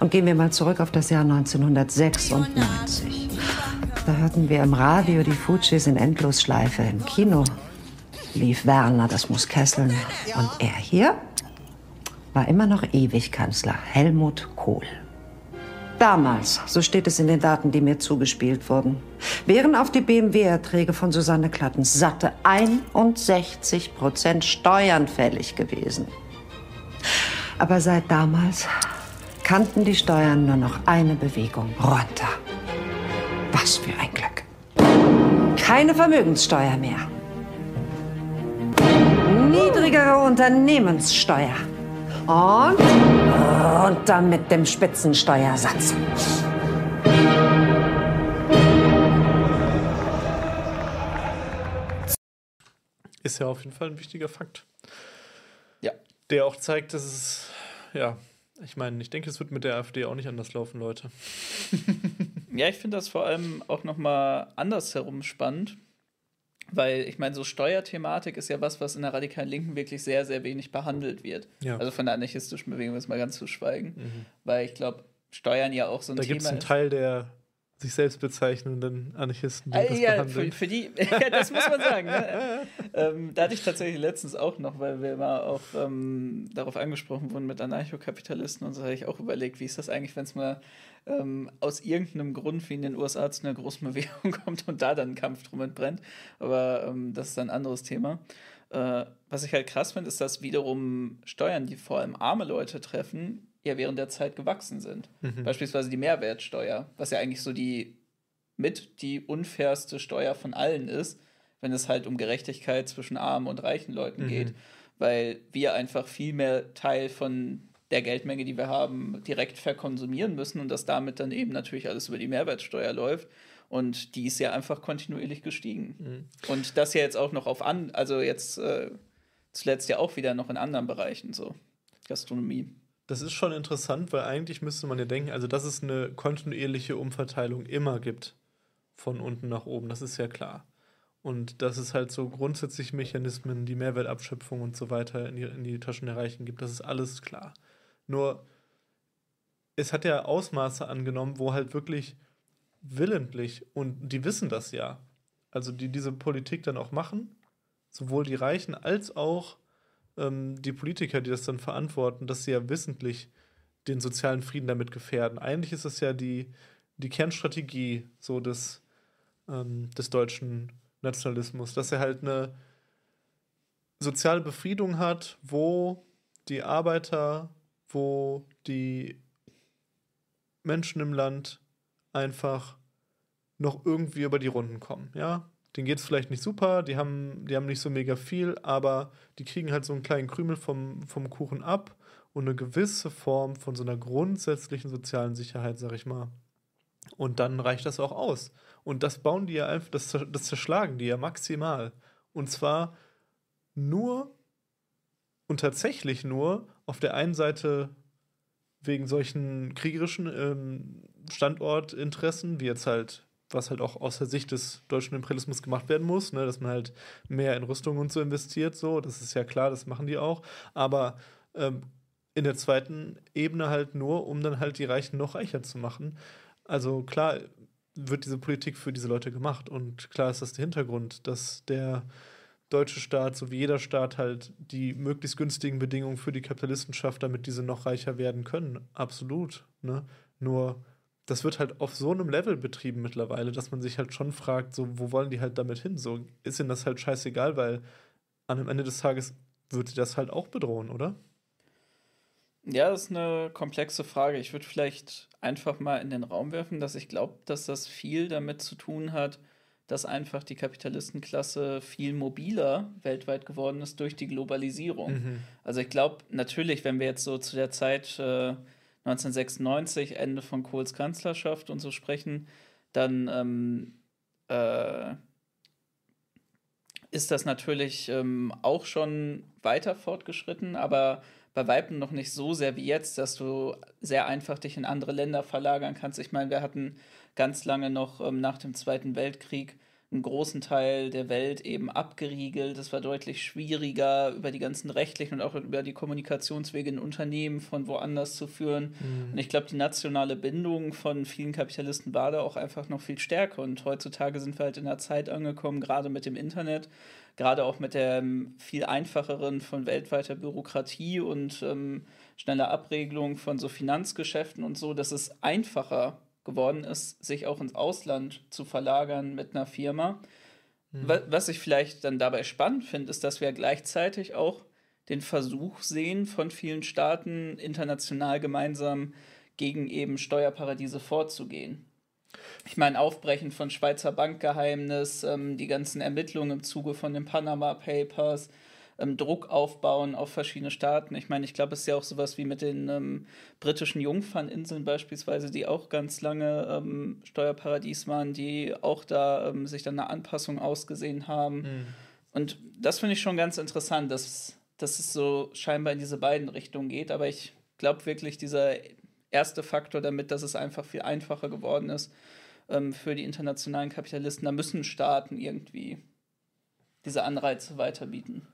Und gehen wir mal zurück auf das Jahr 1996. Da hörten wir im Radio die Fujis in Endlosschleife. Im Kino lief Werner, das muss kesseln. Und er hier war immer noch ewig Kanzler, Helmut Kohl. Damals, so steht es in den Daten, die mir zugespielt wurden, wären auf die BMW-Erträge von Susanne Klattens satte 61 Prozent Steuern fällig gewesen. Aber seit damals kannten die Steuern nur noch eine Bewegung runter. Was für ein Glück. Keine Vermögenssteuer mehr. Niedrigere Unternehmenssteuer. Und runter mit dem Spitzensteuersatz. Ist ja auf jeden Fall ein wichtiger Fakt. Ja. Der auch zeigt, dass es, ja, ich meine, ich denke, es wird mit der AfD auch nicht anders laufen, Leute. Ja, ich finde das vor allem auch noch mal andersherum spannend, weil ich meine, so Steuerthematik ist ja was, was in der radikalen Linken wirklich sehr, sehr wenig behandelt wird. Ja. Also von der anarchistischen Bewegung ist mal ganz zu schweigen, Mhm. weil ich glaube, Steuern ja auch so ein Da Thema gibt es einen. Teil, der sich selbst bezeichnenden Anarchisten. Die äh, ja, für, für, die, ja, das muss man sagen. Ne? ähm, da hatte ich tatsächlich letztens auch noch, weil wir mal auch ähm, darauf angesprochen wurden mit Anarchokapitalisten und so habe ich auch überlegt, wie ist das eigentlich, wenn es mal ähm, aus irgendeinem Grund wie in den USA zu einer großen Bewegung kommt und da dann ein Kampf drum entbrennt. Aber ähm, das ist ein anderes Thema. Äh, was ich halt krass finde, ist, dass wiederum Steuern, die vor allem arme Leute treffen, ja während der Zeit gewachsen sind. Mhm. Beispielsweise die Mehrwertsteuer, was ja eigentlich so die mit die unfairste Steuer von allen ist, wenn es halt um Gerechtigkeit zwischen armen und reichen Leuten mhm. geht, weil wir einfach viel mehr Teil von der Geldmenge, die wir haben, direkt verkonsumieren müssen und das damit dann eben natürlich alles über die Mehrwertsteuer läuft. Und die ist ja einfach kontinuierlich gestiegen. Mhm. Und das ja jetzt auch noch auf an, also jetzt äh, zuletzt ja auch wieder noch in anderen Bereichen so. Gastronomie. Das ist schon interessant, weil eigentlich müsste man ja denken, also dass es eine kontinuierliche Umverteilung immer gibt. Von unten nach oben, das ist ja klar. Und dass es halt so grundsätzliche Mechanismen, die Mehrwertabschöpfung und so weiter in die, in die Taschen der Reichen gibt, das ist alles klar. Nur, es hat ja Ausmaße angenommen, wo halt wirklich willentlich, und die wissen das ja, also die diese Politik dann auch machen, sowohl die Reichen als auch ähm, die Politiker, die das dann verantworten, dass sie ja wissentlich den sozialen Frieden damit gefährden. Eigentlich ist das ja die, die Kernstrategie so des, ähm, des deutschen Nationalismus, dass er halt eine soziale Befriedung hat, wo die Arbeiter, wo die Menschen im Land einfach noch irgendwie über die Runden kommen, ja denen geht es vielleicht nicht super, die haben, die haben nicht so mega viel, aber die kriegen halt so einen kleinen Krümel vom, vom Kuchen ab und eine gewisse Form von so einer grundsätzlichen sozialen Sicherheit, sag ich mal. Und dann reicht das auch aus. Und das bauen die ja einfach, das, das zerschlagen die ja maximal. Und zwar nur und tatsächlich nur auf der einen Seite wegen solchen kriegerischen ähm, Standortinteressen, wie jetzt halt was halt auch aus der Sicht des deutschen Imperialismus gemacht werden muss, ne, dass man halt mehr in Rüstung und so investiert, so, das ist ja klar, das machen die auch, aber ähm, in der zweiten Ebene halt nur, um dann halt die Reichen noch reicher zu machen. Also klar wird diese Politik für diese Leute gemacht und klar ist das der Hintergrund, dass der deutsche Staat, so wie jeder Staat, halt die möglichst günstigen Bedingungen für die Kapitalisten schafft, damit diese noch reicher werden können. Absolut. Ne? Nur das wird halt auf so einem Level betrieben mittlerweile, dass man sich halt schon fragt, so, wo wollen die halt damit hin? So, ist ihnen das halt scheißegal, weil an dem Ende des Tages würde das halt auch bedrohen, oder? Ja, das ist eine komplexe Frage. Ich würde vielleicht einfach mal in den Raum werfen, dass ich glaube, dass das viel damit zu tun hat, dass einfach die Kapitalistenklasse viel mobiler weltweit geworden ist durch die Globalisierung. Mhm. Also ich glaube natürlich, wenn wir jetzt so zu der Zeit äh, 1996, Ende von Kohls Kanzlerschaft und so sprechen, dann ähm, äh, ist das natürlich ähm, auch schon weiter fortgeschritten, aber bei Weitem noch nicht so sehr wie jetzt, dass du sehr einfach dich in andere Länder verlagern kannst. Ich meine, wir hatten ganz lange noch ähm, nach dem Zweiten Weltkrieg einen großen Teil der Welt eben abgeriegelt. Es war deutlich schwieriger, über die ganzen rechtlichen und auch über die Kommunikationswege in Unternehmen von woanders zu führen. Mhm. Und ich glaube, die nationale Bindung von vielen Kapitalisten war da auch einfach noch viel stärker. Und heutzutage sind wir halt in einer Zeit angekommen, gerade mit dem Internet, gerade auch mit der ähm, viel einfacheren von weltweiter Bürokratie und ähm, schneller Abregelung von so Finanzgeschäften und so, dass es einfacher geworden ist, sich auch ins Ausland zu verlagern mit einer Firma. Mhm. Was ich vielleicht dann dabei spannend finde, ist, dass wir gleichzeitig auch den Versuch sehen, von vielen Staaten international gemeinsam gegen eben Steuerparadiese vorzugehen. Ich meine, Aufbrechen von Schweizer Bankgeheimnis, ähm, die ganzen Ermittlungen im Zuge von den Panama Papers, ähm, Druck aufbauen auf verschiedene Staaten. Ich meine, ich glaube, es ist ja auch sowas wie mit den ähm, britischen Jungferninseln beispielsweise, die auch ganz lange ähm, Steuerparadies waren, die auch da ähm, sich dann eine Anpassung ausgesehen haben. Mhm. Und das finde ich schon ganz interessant, dass, dass es so scheinbar in diese beiden Richtungen geht. Aber ich glaube wirklich, dieser erste Faktor damit, dass es einfach viel einfacher geworden ist ähm, für die internationalen Kapitalisten, da müssen Staaten irgendwie diese Anreize weiterbieten.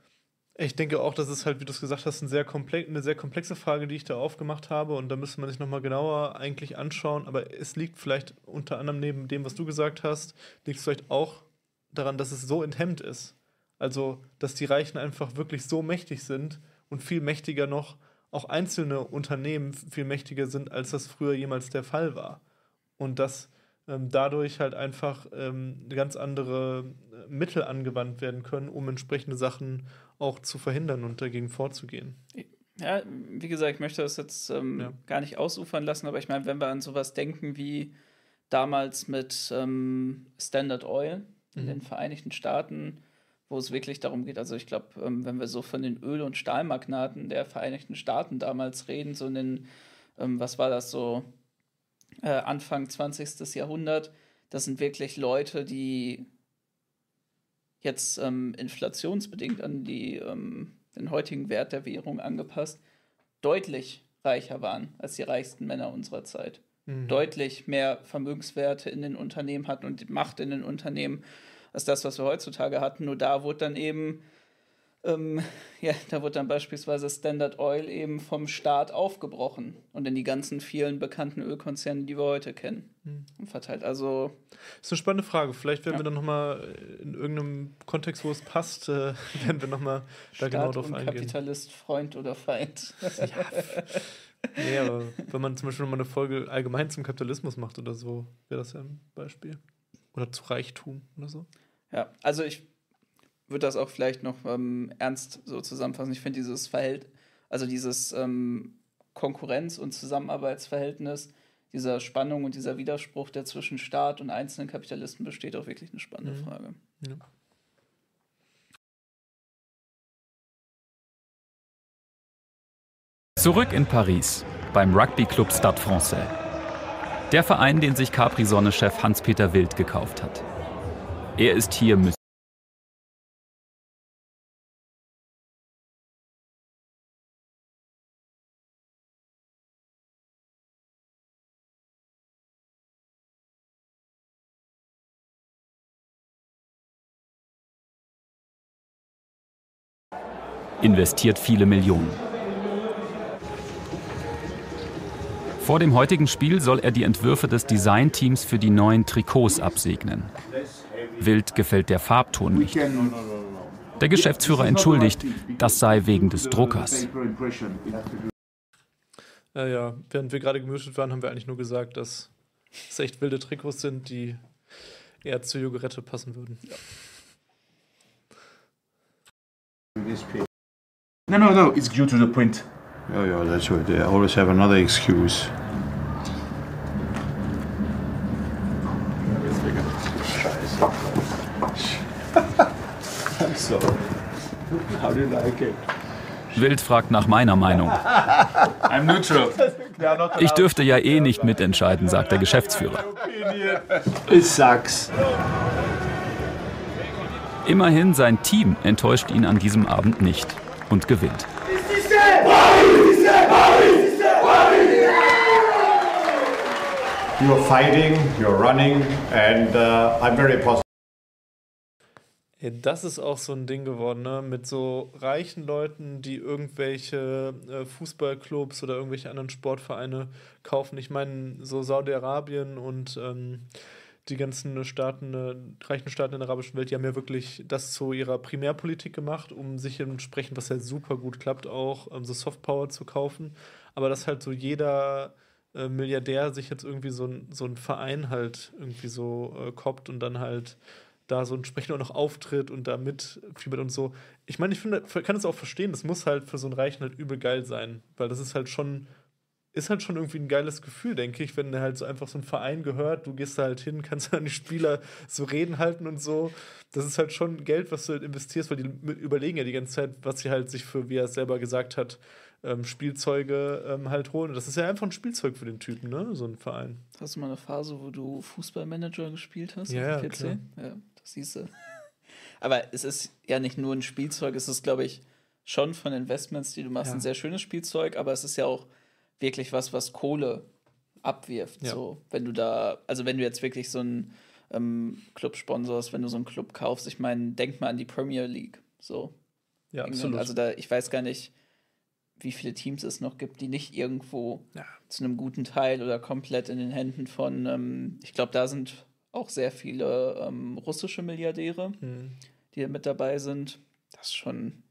Ich denke auch, das ist halt, wie du es gesagt hast, ein sehr eine sehr komplexe Frage, die ich da aufgemacht habe. Und da müsste man sich nochmal genauer eigentlich anschauen. Aber es liegt vielleicht unter anderem neben dem, was du gesagt hast, liegt es vielleicht auch daran, dass es so enthemmt ist. Also, dass die Reichen einfach wirklich so mächtig sind und viel mächtiger noch auch einzelne Unternehmen viel mächtiger sind, als das früher jemals der Fall war. Und dass ähm, dadurch halt einfach ähm, ganz andere Mittel angewandt werden können, um entsprechende Sachen auch zu verhindern und dagegen vorzugehen. Ja, wie gesagt, ich möchte das jetzt ähm, Ja. gar nicht ausufern lassen, aber ich meine, wenn wir an sowas denken wie damals mit ähm, Standard Oil in Mhm. den Vereinigten Staaten, wo es wirklich darum geht, also ich glaube, ähm, wenn wir so von den Öl- und Stahlmagnaten der Vereinigten Staaten damals reden, so in den, ähm, was war das so, äh, Anfang 20. Jahrhundert, das sind wirklich Leute, die jetzt ähm, inflationsbedingt an die, ähm, den heutigen Wert der Währung angepasst, deutlich reicher waren als die reichsten Männer unserer Zeit. Mhm. Deutlich mehr Vermögenswerte in den Unternehmen hatten und die Macht in den Unternehmen als das, was wir heutzutage hatten. Nur da wurde dann eben, ähm, ja, da wurde dann beispielsweise Standard Oil eben vom Staat aufgebrochen und in die ganzen vielen bekannten Ölkonzerne, die wir heute kennen, Mhm. verteilt. Also Das ist eine spannende Frage. Vielleicht werden Ja. wir dann nochmal in irgendeinem Kontext, wo es passt, äh, werden wir nochmal da Staat genau drauf und eingehen. Kapitalist, Freund oder Feind. Nee, aber wenn man zum Beispiel nochmal eine Folge allgemein zum Kapitalismus macht oder so, wäre das ja ein Beispiel. Oder zu Reichtum oder so. Ja, also ich würde das auch vielleicht noch ähm, ernst so zusammenfassen. Ich finde dieses Verhältnis, also dieses ähm, Konkurrenz- und Zusammenarbeitsverhältnis, dieser Spannung und dieser Widerspruch, der zwischen Staat und einzelnen Kapitalisten besteht, auch wirklich eine spannende Mhm. Frage. Ja. Zurück in Paris beim Rugby-Club Stade Francais. Der Verein, den sich Capri-Sonne-Chef Hans-Peter Wild gekauft hat. Er ist hier investiert viele Millionen. Vor dem heutigen Spiel soll er die Entwürfe des Designteams für die neuen Trikots absegnen. Wild gefällt der Farbton nicht. Der Geschäftsführer entschuldigt, das sei wegen des Druckers. Ja, ja, während wir gerade gemutet waren, haben wir eigentlich nur gesagt, dass es echt wilde Trikots sind, die eher zur Jogurette passen würden. No, no, no, it's due to the print. Yeah, yeah, that's right. They always have another excuse. I'm sorry. How do you like it? Wild fragt nach meiner Meinung. I'm neutral. Ich dürfte ja eh nicht mitentscheiden, sagt der Geschäftsführer. It sucks. Immerhin sein Team enttäuscht ihn an diesem Abend nicht und gewinnt. You're fighting, you're running, and uh, I'm very positive. Ja, das ist auch so ein Ding geworden, ne? Mit so reichen Leuten, die irgendwelche äh, Fußballclubs oder irgendwelche anderen Sportvereine kaufen. Ich meine, so Saudi-Arabien und ähm, die ganzen Staaten, äh, reichen Staaten in der arabischen Welt, die haben ja wirklich das zu ihrer Primärpolitik gemacht, um sich entsprechend, was ja super gut klappt, auch ähm, so Softpower zu kaufen. Aber dass halt so jeder äh, Milliardär sich jetzt irgendwie so ein, so ein Verein halt irgendwie so äh, koppt und dann halt da so entsprechend auch noch auftritt und da mitfiebert und so. Ich meine, ich finde, kann es auch verstehen, das muss halt für so einen Reichen halt übel geil sein, weil das ist halt schon, ist halt schon irgendwie ein geiles Gefühl, denke ich, wenn halt so einfach so ein Verein gehört, du gehst da halt hin, kannst an die Spieler so reden halten und so. Das ist halt schon Geld, was du halt investierst, weil die überlegen ja die ganze Zeit, was sie halt sich für, wie er es selber gesagt hat, ähm, Spielzeuge ähm, halt holen. Das ist ja einfach ein Spielzeug für den Typen, ne? So ein Verein. Hast du mal eine Phase, wo du Fußballmanager gespielt hast? Ja, ja, klar. Ja, das siehst du. Aber es ist ja nicht nur ein Spielzeug, es ist, glaube ich, schon von Investments, die du machst, Ja. ein sehr schönes Spielzeug, aber es ist ja auch wirklich was, was Kohle abwirft. Ja. So, wenn du da, also wenn du jetzt wirklich so einen ähm, Club sponsorst, wenn du so einen Club kaufst, ich meine, denk mal an die Premier League. So. Ja, England. absolut. Also da, ich weiß gar nicht, wie viele Teams es noch gibt, die nicht irgendwo Ja. zu einem guten Teil oder komplett in den Händen von, ähm, ich glaube, da sind auch sehr viele ähm, russische Milliardäre, Mhm. die da mit dabei sind. Das ist schon,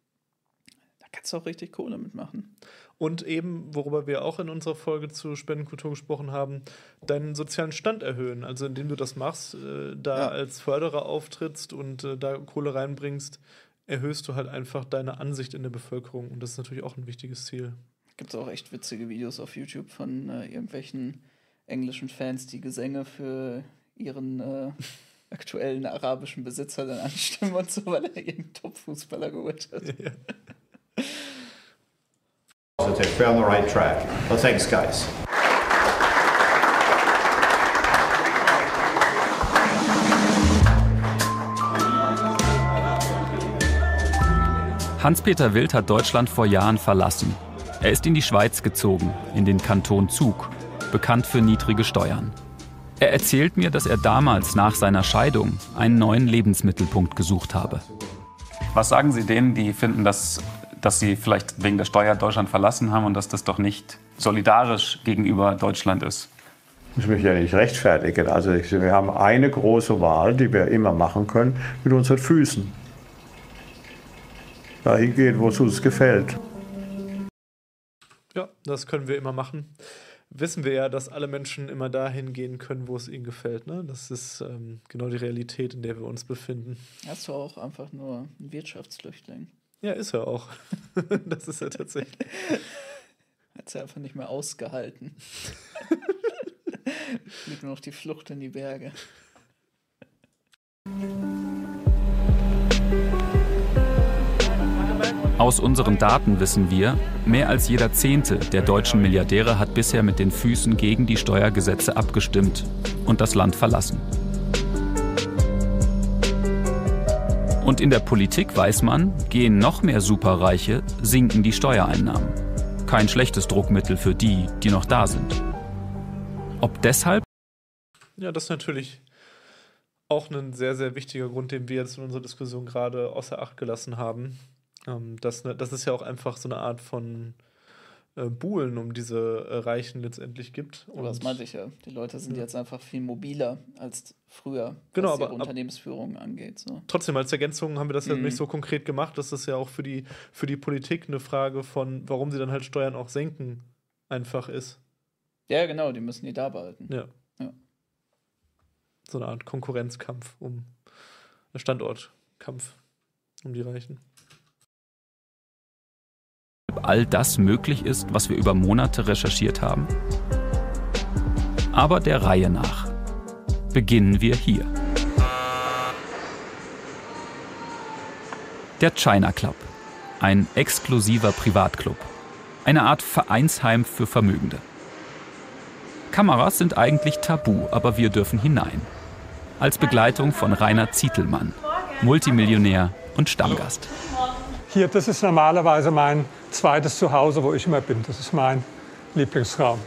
da kannst du auch richtig Kohle mitmachen. Und eben, worüber wir auch in unserer Folge zu Spendenkultur gesprochen haben, deinen sozialen Stand erhöhen. Also indem du das machst, äh, da Ja. als Förderer auftrittst und äh, da Kohle reinbringst, erhöhst du halt einfach deine Ansicht in der Bevölkerung. Und das ist natürlich auch ein wichtiges Ziel. Gibt es auch echt witzige Videos auf YouTube von äh, irgendwelchen englischen Fans, die Gesänge für ihren äh, aktuellen arabischen Besitzer dann anstimmen und so, weil er irgendeinen Top-Fußballer geholt hat. Positive. We're on the right track. Well, thanks, guys. Hans-Peter Wild hat Deutschland vor Jahren verlassen. Er ist in die Schweiz gezogen, in den Kanton Zug, bekannt für niedrige Steuern. Er erzählt mir, dass er damals nach seiner Scheidung einen neuen Lebensmittelpunkt gesucht habe. Was sagen Sie denen, die finden, dass, dass sie vielleicht wegen der Steuer Deutschland verlassen haben und dass das doch nicht solidarisch gegenüber Deutschland ist? Ich muss mich ja nicht rechtfertigen. Also ich, wir haben eine große Wahl, die wir immer machen können, mit unseren Füßen. Dahin gehen, wo es uns gefällt. Ja, das können wir immer machen. Wissen wir ja, dass alle Menschen immer dahin gehen können, wo es ihnen gefällt. Ne? Das ist ähm, genau die Realität, in der wir uns befinden. Hast du auch einfach nur ein Wirtschaftsflüchtling? Ja, ist er auch. das ist er tatsächlich. Hat sie einfach nicht mehr ausgehalten. Blieb nur noch die Flucht in die Berge. Aus unseren Daten wissen wir, mehr als jeder Zehnte der deutschen Milliardäre hat bisher mit den Füßen gegen die Steuergesetze abgestimmt und das Land verlassen. Und in der Politik weiß man, gehen noch mehr Superreiche, sinken die Steuereinnahmen. Kein schlechtes Druckmittel für die, die noch da sind. Ob deshalb Ja, das ist natürlich auch ein sehr, sehr wichtiger Grund, den wir jetzt in unserer Diskussion gerade außer Acht gelassen haben. Ähm, dass, ne, dass es ja auch einfach so eine Art von äh, Buhlen um diese äh, Reichen letztendlich gibt. Aber das Und- meinte ich ja. Die Leute sind Ja. jetzt einfach viel mobiler als früher, Genau, was aber- ihre Unternehmensführung angeht. So. Trotzdem als Ergänzung haben wir das ja Mhm. nicht so konkret gemacht. Das ist ja auch für die, für die Politik eine Frage von, warum sie dann halt Steuern auch senken, einfach ist. Ja, genau, die müssen die da behalten. Ja. Ja. So eine Art Konkurrenzkampf um Standortkampf um die Reichen. All das möglich ist, was wir über Monate recherchiert haben? Aber der Reihe nach. Beginnen wir hier. Der China Club. Ein exklusiver Privatclub. Eine Art Vereinsheim für Vermögende. Kameras sind eigentlich tabu, aber wir dürfen hinein. Als Begleitung von Rainer Zietelmann, Multimillionär und Stammgast. Hier, das ist normalerweise mein zweites Zuhause, wo ich immer bin. Das ist mein Lieblingsraum.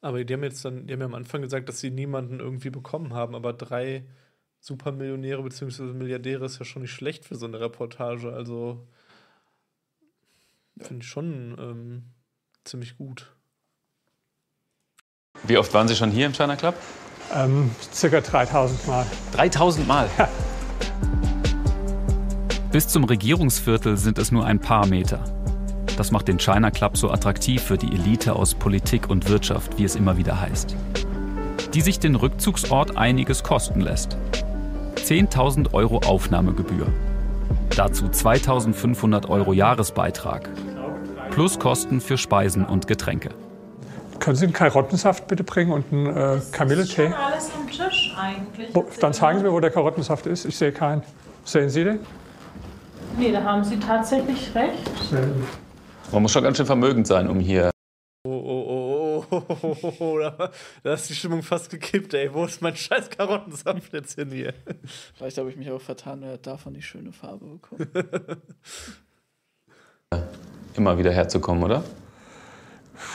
Aber die haben jetzt dann, die haben ja am Anfang gesagt, dass sie niemanden irgendwie bekommen haben, aber drei Supermillionäre bzw. Milliardäre ist ja schon nicht schlecht für so eine Reportage. Also finde ich schon ähm, ziemlich gut. Wie oft waren Sie schon hier im China Club? Ähm, circa 3000 Mal. 3000 Mal? Bis zum Regierungsviertel sind es nur ein paar Meter. Das macht den China Club so attraktiv für die Elite aus Politik und Wirtschaft, wie es immer wieder heißt. Die sich den Rückzugsort einiges kosten lässt. 10.000 Euro Aufnahmegebühr. Dazu 2.500 Euro Jahresbeitrag. Plus Kosten für Speisen und Getränke. Können Sie einen Karottensaft bitte bringen und einen äh, Kamilletee? alles am Tisch eigentlich. Wo, dann zeigen Sie mir, wo der Karottensaft ist. Ich sehe keinen. Sehen Sie den? Nee, da haben Sie tatsächlich recht. Man muss schon ganz schön vermögend sein, um hier. Oh, oh, oh, oh, oh, oh, oh, oh, da, da ist die Stimmung fast gekippt, ey. Wo ist mein scheiß Karottensaft jetzt hin hier? Vielleicht habe ich mich auch vertan, wer hat davon die schöne Farbe bekommen. immer wieder herzukommen, oder?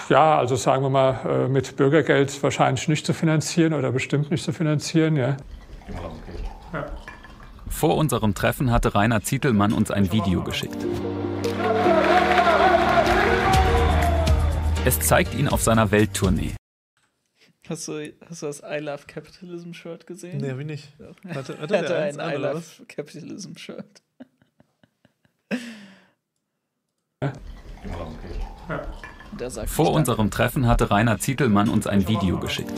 Ja, also sagen wir mal, äh, mit Bürgergeld wahrscheinlich nicht zu finanzieren oder bestimmt nicht zu finanzieren. Ja. Vor unserem Treffen hatte Rainer Zietelmann uns ein Video geschickt. Es zeigt ihn auf seiner Welttournee. Hast du, hast du das I Love Capitalism Shirt gesehen? Nee, wie nicht. Ja. Hatte- hatte er hatte ein an, I Love Capitalism Shirt. Der sagt Vor unserem Treffen hatte Rainer Zietelmann uns ein Video geschickt.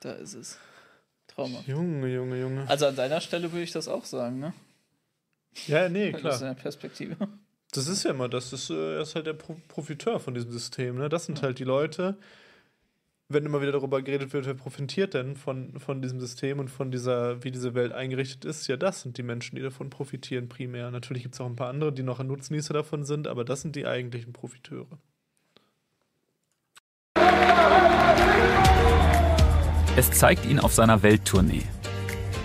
Da ist es. Trauma. Junge, Junge, Junge. Also an deiner Stelle würde ich das auch sagen, ne? Ja, nee, Aus klar. deiner Perspektive. Das ist ja immer, das ist, äh, er ist halt der Pro Profiteur von diesem System. Ne? Das sind halt die Leute, wenn immer wieder darüber geredet wird, wer profitiert denn von, von diesem System und von dieser, wie diese Welt eingerichtet ist, ja, das sind die Menschen, die davon profitieren primär. Natürlich gibt es auch ein paar andere, die noch ein Nutznießer davon sind, aber das sind die eigentlichen Profiteure. Es zeigt ihn auf seiner Welttournee.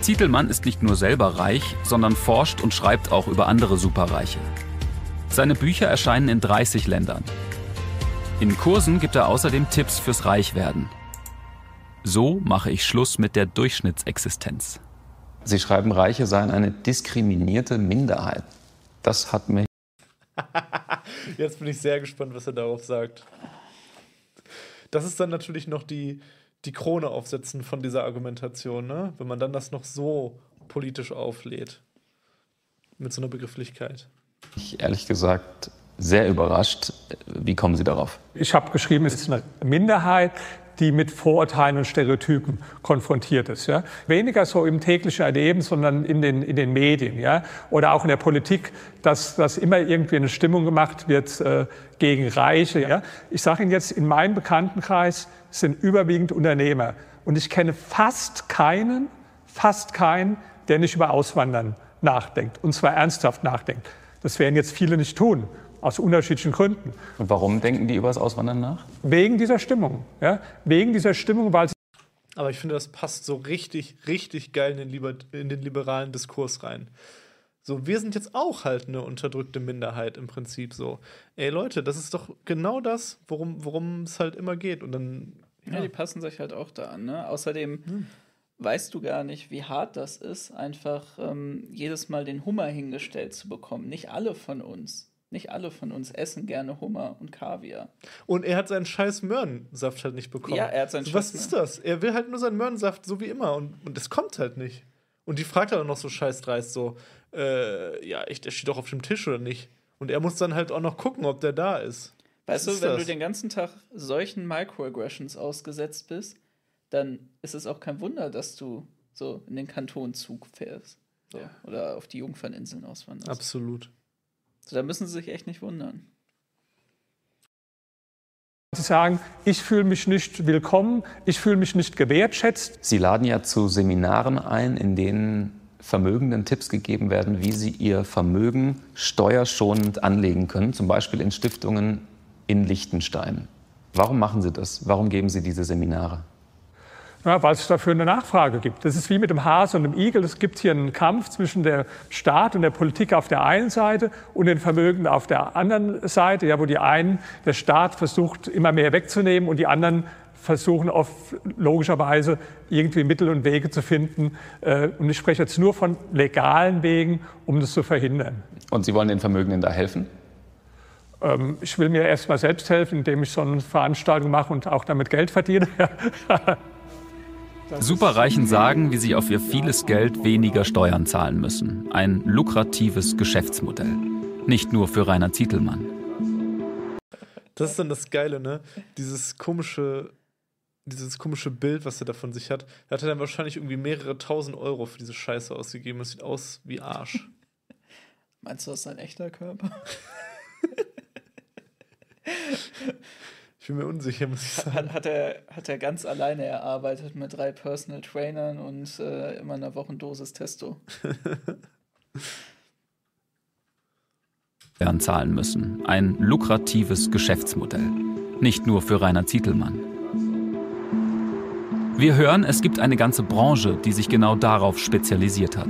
Zietelmann ist nicht nur selber reich, sondern forscht und schreibt auch über andere Superreiche. Seine Bücher erscheinen in 30 Ländern. In Kursen gibt er außerdem Tipps fürs Reichwerden. So mache ich Schluss mit der Durchschnittsexistenz. Sie schreiben, Reiche seien eine diskriminierte Minderheit. Das hat mich Jetzt bin ich sehr gespannt, was er darauf sagt. Das ist dann natürlich noch die, die Krone aufsetzen von dieser Argumentation, ne? wenn man dann das noch so politisch auflädt. Mit so einer Begrifflichkeit. ehrlich gesagt sehr überrascht. Wie kommen Sie darauf? Ich habe geschrieben, es ist eine Minderheit, die mit Vorurteilen und Stereotypen konfrontiert ist. Ja? Weniger so im täglichen Erleben, sondern in den, in den Medien ja? oder auch in der Politik, dass, dass immer irgendwie eine Stimmung gemacht wird äh, gegen Reiche. Ja? Ich sage Ihnen jetzt, in meinem Bekanntenkreis sind überwiegend Unternehmer. Und ich kenne fast keinen, fast keinen, der nicht über Auswandern nachdenkt. Und zwar ernsthaft nachdenkt. Das werden jetzt viele nicht tun, aus unterschiedlichen Gründen. Und warum denken die über das Auswandern nach? Wegen dieser Stimmung. Ja? Wegen dieser Stimmung, weil sie Aber ich finde, das passt so richtig, richtig geil in den, liber in den liberalen Diskurs rein. So, wir sind jetzt auch halt eine unterdrückte Minderheit im Prinzip so. Ey Leute, das ist doch genau das, worum worum es halt immer geht. Und dann. Ja, die passen sich halt auch da an. Ne? Außerdem weißt du gar nicht, wie hart das ist, einfach ähm, jedes Mal den Hummer hingestellt zu bekommen. Nicht alle von uns. Nicht alle von uns essen gerne Hummer und Kaviar. Und er hat seinen scheiß Möhrensaft halt nicht bekommen. Ja, er hat seinen so, Was scheiß ist das? Er will halt nur seinen Möhrensaft, so wie immer. Und, und das kommt halt nicht. Und die fragt dann noch so scheißdreist so, äh, ja, ich, der steht doch auf dem Tisch oder nicht? Und er muss dann halt auch noch gucken, ob der da ist. Weißt du, wenn das? du den ganzen Tag solchen Microaggressions ausgesetzt bist, dann ist es auch kein Wunder, dass du so in den Kantonzug fährst. So. Oder auf die Jungferninseln auswanderst. Absolut. So, da müssen sie sich echt nicht wundern. sagen, ich fühle mich nicht willkommen, ich fühle mich nicht gewertschätzt. Sie laden ja zu Seminaren ein, in denen Vermögenden Tipps gegeben werden, wie sie ihr Vermögen steuerschonend anlegen können, zum Beispiel in Stiftungen in Liechtenstein. Warum machen Sie das? Warum geben Sie diese Seminare? Ja, weil es dafür eine Nachfrage gibt. Das ist wie mit dem Hase und dem Igel. Es gibt hier einen Kampf zwischen der Staat und der Politik auf der einen Seite und den Vermögenden auf der anderen Seite, ja, wo die einen, der Staat versucht, immer mehr wegzunehmen und die anderen versuchen oft logischerweise irgendwie Mittel und Wege zu finden. Äh, Und ich spreche jetzt nur von legalen Wegen, um das zu verhindern. Und Sie wollen den Vermögenden da helfen? Ähm, Ich will mir erst mal selbst helfen, indem ich so eine Veranstaltung mache und auch damit Geld verdiene. Superreichen sagen, wie sie auf ihr vieles Geld weniger Steuern zahlen müssen. Ein lukratives Geschäftsmodell. Nicht nur für Rainer Zietelmann. Das ist dann das Geile, ne? Dieses komische, dieses komische Bild, was er da von sich hat. Da hat er dann wahrscheinlich irgendwie mehrere tausend Euro für diese Scheiße ausgegeben. Das sieht aus wie Arsch. Meinst du, das ist ein echter Körper? Ich bin mir unsicher, muss ich sagen. Hat, hat, er, hat er ganz alleine erarbeitet mit drei Personal Trainern und äh, immer einer Wochendosis Testo. Zahlen müssen. Ein lukratives Geschäftsmodell. Nicht nur für Rainer Zietelmann. Wir hören, es gibt eine ganze Branche, die sich genau darauf spezialisiert hat.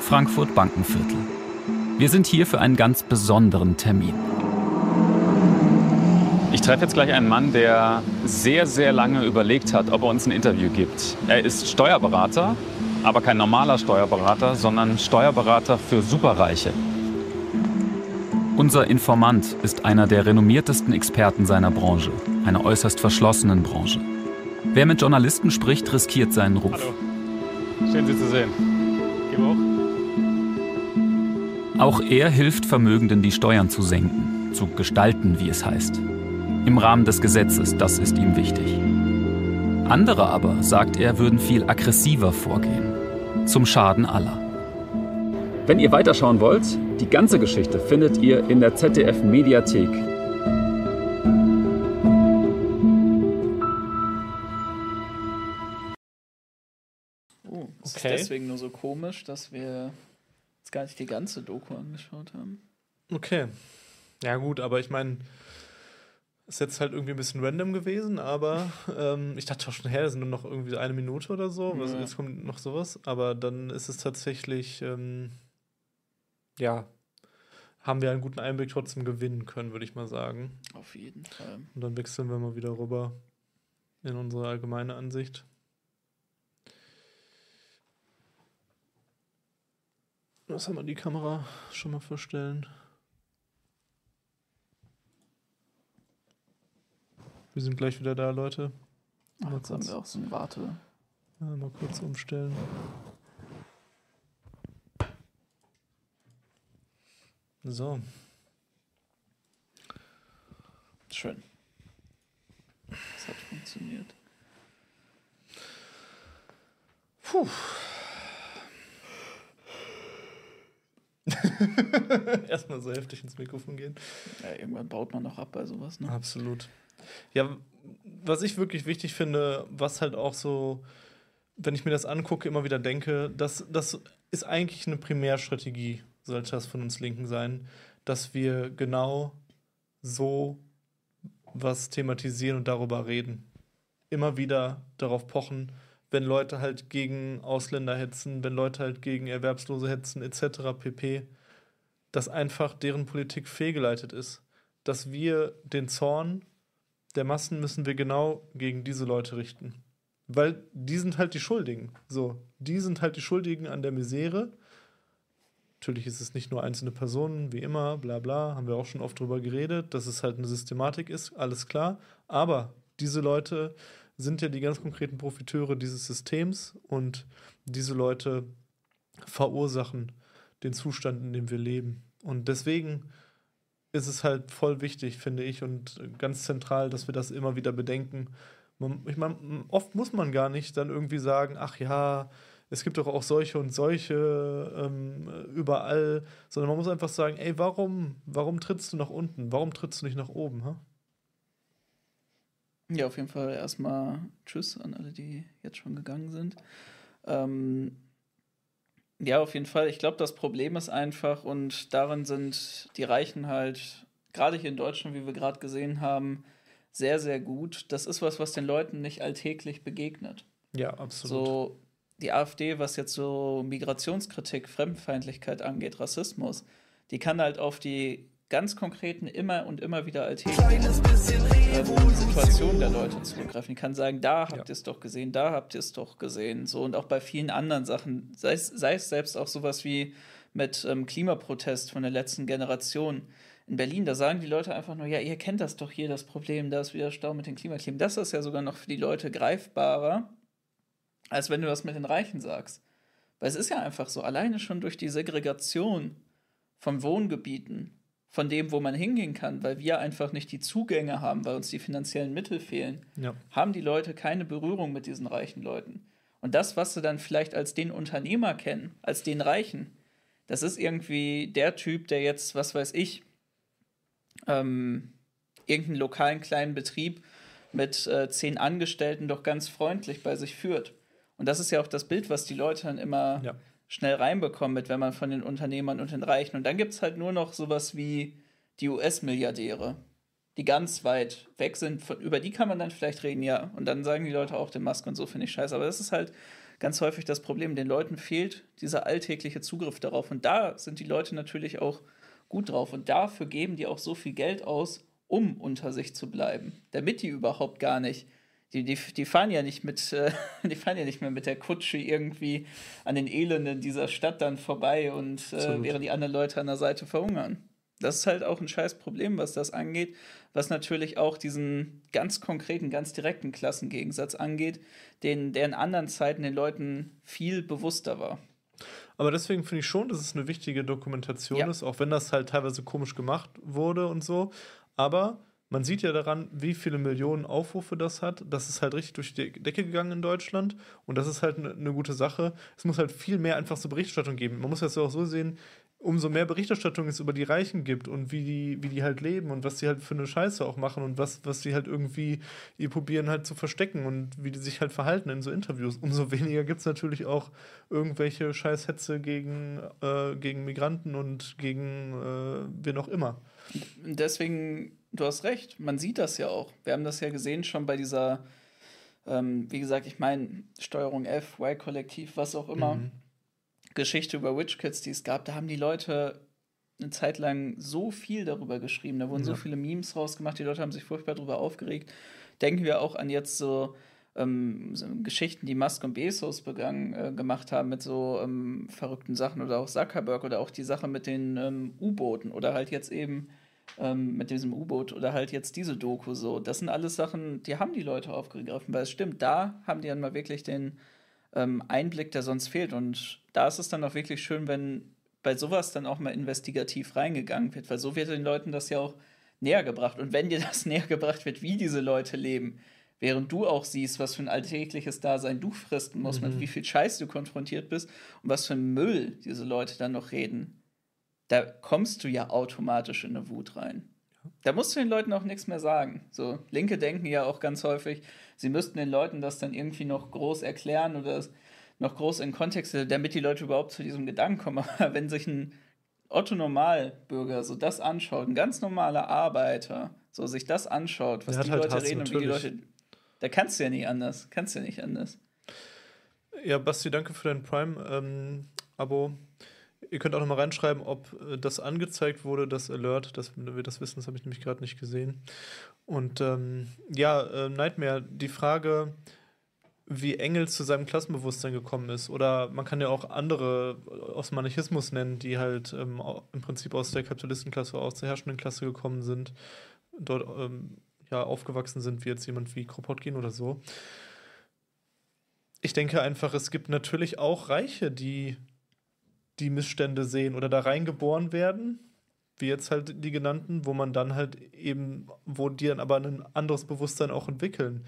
Frankfurt Bankenviertel. Wir sind hier für einen ganz besonderen Termin. Ich treffe jetzt gleich einen Mann, der sehr, sehr lange überlegt hat, ob er uns ein Interview gibt. Er ist Steuerberater, aber kein normaler Steuerberater, sondern Steuerberater für Superreiche. Unser Informant ist einer der renommiertesten Experten seiner Branche, einer äußerst verschlossenen Branche. Wer mit Journalisten spricht, riskiert seinen Ruf. Hallo. Schön, Sie zu sehen. Geh hoch. Auch er hilft Vermögenden, die Steuern zu senken, zu gestalten, wie es heißt. Im Rahmen des Gesetzes, das ist ihm wichtig. Andere aber, sagt er, würden viel aggressiver vorgehen. Zum Schaden aller. Wenn ihr weiterschauen wollt, die ganze Geschichte findet ihr in der ZDF Mediathek. Oh, Okay. ist deswegen nur so komisch, dass wir jetzt gar nicht die ganze Doku angeschaut haben. Okay. Ja, gut, aber ich meine, ist jetzt halt irgendwie ein bisschen random gewesen, aber ähm, ich dachte auch schon, her, das sind nur noch irgendwie eine Minute oder so. Was, Ja. jetzt kommt noch sowas. Aber dann ist es tatsächlich, ähm, ja, haben wir einen guten Einblick trotzdem gewinnen können, würde ich mal sagen. Auf jeden Fall. Und dann wechseln wir mal wieder rüber in unsere allgemeine Ansicht. Was haben wir die Kamera schon mal verstellen? Wir sind gleich wieder da, Leute. Ach, jetzt haben wir auch so ein Warte. ja, mal kurz umstellen. So. Schön. Das hat funktioniert. Puh. Erstmal so heftig ins Mikrofon gehen. Ja, irgendwann baut man noch ab bei sowas, ne? Absolut. Ja, was ich wirklich wichtig finde, was halt auch so, wenn ich mir das angucke, immer wieder denke, das, das ist eigentlich eine Primärstrategie, sollte das von uns Linken sein, dass wir genau so was thematisieren und darüber reden. Immer wieder darauf pochen, wenn Leute halt gegen Ausländer hetzen, wenn Leute halt gegen Erwerbslose hetzen, etc. pp., dass einfach deren Politik fehlgeleitet ist. Dass wir den Zorn der Massen müssen wir genau gegen diese Leute richten. Weil die sind halt die Schuldigen. So, die sind halt die Schuldigen an der Misere. Natürlich ist es nicht nur einzelne Personen, wie immer, bla bla, haben wir auch schon oft drüber geredet, dass es halt eine Systematik ist, alles klar. Aber diese Leute sind ja die ganz konkreten Profiteure dieses Systems und diese Leute verursachen den Zustand, in dem wir leben. Und deswegen ist es halt voll wichtig, finde ich, und ganz zentral, dass wir das immer wieder bedenken. Man, ich meine, oft muss man gar nicht dann irgendwie sagen, ach ja, es gibt doch auch solche und solche ähm, überall, sondern man muss einfach sagen, ey, warum, warum trittst du nach unten? Warum trittst du nicht nach oben? Ha? Ja, auf jeden Fall erstmal Tschüss an alle, die jetzt schon gegangen sind. Ähm, ja, auf jeden Fall. Ich glaube, das Problem ist einfach, und darin sind die Reichen halt, gerade hier in Deutschland, wie wir gerade gesehen haben, sehr, sehr gut. Das ist was, was den Leuten nicht alltäglich begegnet. Ja, absolut. So, die AfD, was jetzt so Migrationskritik, Fremdenfeindlichkeit angeht, Rassismus, die kann halt auf die ganz konkreten, immer und immer wieder alltäglichen ähm, Situationen der Leute zurückgreifen. Die kann sagen, da habt ihr es doch gesehen, da habt ihr es doch gesehen. So und auch bei vielen anderen Sachen, sei es, sei es selbst auch sowas wie mit ähm, Klimaprotest von der letzten Generation. In Berlin, da sagen die Leute einfach nur, ja, ihr kennt das doch hier, das Problem, da ist wieder Stau mit den Klimakleben. Das ist ja sogar noch für die Leute greifbarer, als wenn du das mit den Reichen sagst. Weil es ist ja einfach so, alleine schon durch die Segregation von Wohngebieten, von dem, wo man hingehen kann, weil wir einfach nicht die Zugänge haben, weil uns die finanziellen Mittel fehlen, Ja. haben die Leute keine Berührung mit diesen reichen Leuten. Und das, was sie dann vielleicht als den Unternehmer kennen, als den Reichen, das ist irgendwie der Typ, der jetzt, was weiß ich, ähm, irgendeinen lokalen kleinen Betrieb mit äh, zehn Angestellten doch ganz freundlich bei sich führt. Und das ist ja auch das Bild, was die Leute dann immer Ja. Schnell reinbekommen, mit, wenn man von den Unternehmern und den Reichen. Und dann gibt es halt nur noch sowas wie die US-Milliardäre, die ganz weit weg sind. Von, über die kann man dann vielleicht reden, ja. Und dann sagen die Leute auch, den Musk und so finde ich scheiße. Aber das ist halt ganz häufig das Problem. Den Leuten fehlt dieser alltägliche Zugriff darauf. Und da sind die Leute natürlich auch gut drauf. Und dafür geben die auch so viel Geld aus, um unter sich zu bleiben, damit die überhaupt gar nicht die, die, die fahren ja nicht mit, äh, die fahren ja nicht mehr mit der Kutsche irgendwie an den Elenden dieser Stadt dann vorbei und äh, während die anderen Leute an der Seite verhungern. Das ist halt auch ein scheiß Problem, was das angeht, was natürlich auch diesen ganz konkreten, ganz direkten Klassengegensatz angeht, den, der in anderen Zeiten den Leuten viel bewusster war. Aber deswegen finde ich schon, dass es eine wichtige Dokumentation ja. ist, auch wenn das halt teilweise komisch gemacht wurde und so. Aber man sieht ja daran, wie viele Millionen Aufrufe das hat. Das ist halt richtig durch die Decke gegangen in Deutschland. Und das ist halt eine ne gute Sache. Es muss halt viel mehr einfach so Berichterstattung geben. Man muss das auch so sehen, umso mehr Berichterstattung es über die Reichen gibt und wie die, wie die halt leben und was sie halt für eine Scheiße auch machen und was, was sie halt irgendwie ihr probieren halt zu verstecken und wie die sich halt verhalten in so Interviews. Umso weniger gibt es natürlich auch irgendwelche Scheißhetze gegen, äh, gegen Migranten und gegen äh, wen auch immer. Deswegen du hast recht, man sieht das ja auch. Wir haben das ja gesehen schon bei dieser, ähm, wie gesagt, ich meine, Steuerung F, Y-Kollektiv, was auch immer, mhm. Geschichte über Witch Kids, die es gab, da haben die Leute eine Zeit lang so viel darüber geschrieben. Da wurden ja. so viele Memes rausgemacht, die Leute haben sich furchtbar darüber aufgeregt. Denken wir auch an jetzt so, ähm, so Geschichten, die Musk und Bezos begangen, äh, gemacht haben mit so ähm, verrückten Sachen oder auch Zuckerberg oder auch die Sache mit den ähm, U-Booten oder halt jetzt eben ähm, mit diesem U-Boot oder halt jetzt diese Doku so. Das sind alles Sachen, die haben die Leute aufgegriffen, weil es stimmt, da haben die dann mal wirklich den ähm, Einblick, der sonst fehlt. Und da ist es dann auch wirklich schön, wenn bei sowas dann auch mal investigativ reingegangen wird, weil so wird den Leuten das ja auch näher gebracht. Und wenn dir das näher gebracht wird, wie diese Leute leben, während du auch siehst, was für ein alltägliches Dasein du fristen musst, mhm. mit wie viel Scheiß du konfrontiert bist und was für ein Müll diese Leute dann noch reden, da kommst du ja automatisch in eine Wut rein. Da musst du den Leuten auch nichts mehr sagen. So, Linke denken ja auch ganz häufig, sie müssten den Leuten das dann irgendwie noch groß erklären oder noch groß in Kontext, damit die Leute überhaupt zu diesem Gedanken kommen. Aber wenn sich ein Otto Normalbürger so das anschaut, ein ganz normaler Arbeiter, so sich das anschaut, was die halt Leute Hass, reden natürlich. und wie die Leute, da kannst du ja nicht anders, kannst du ja nicht anders. Ja, Basti, danke für dein Prime-Abo. Ähm, Ihr könnt auch noch mal reinschreiben, ob äh, das angezeigt wurde, das Alert, dass wir das wissen, das habe ich nämlich gerade nicht gesehen. Und ähm, ja, äh, Nightmare, die Frage, wie Engels zu seinem Klassenbewusstsein gekommen ist. Oder man kann ja auch andere aus Monarchismus nennen, die halt ähm, im Prinzip aus der Kapitalistenklasse, aus der herrschenden Klasse gekommen sind, dort ähm, ja aufgewachsen sind, wie jetzt jemand wie Kropotkin oder so. Ich denke einfach, es gibt natürlich auch Reiche, die die Missstände sehen oder da reingeboren werden, wie jetzt halt die genannten, wo man dann halt eben, wo die dann aber ein anderes Bewusstsein auch entwickeln,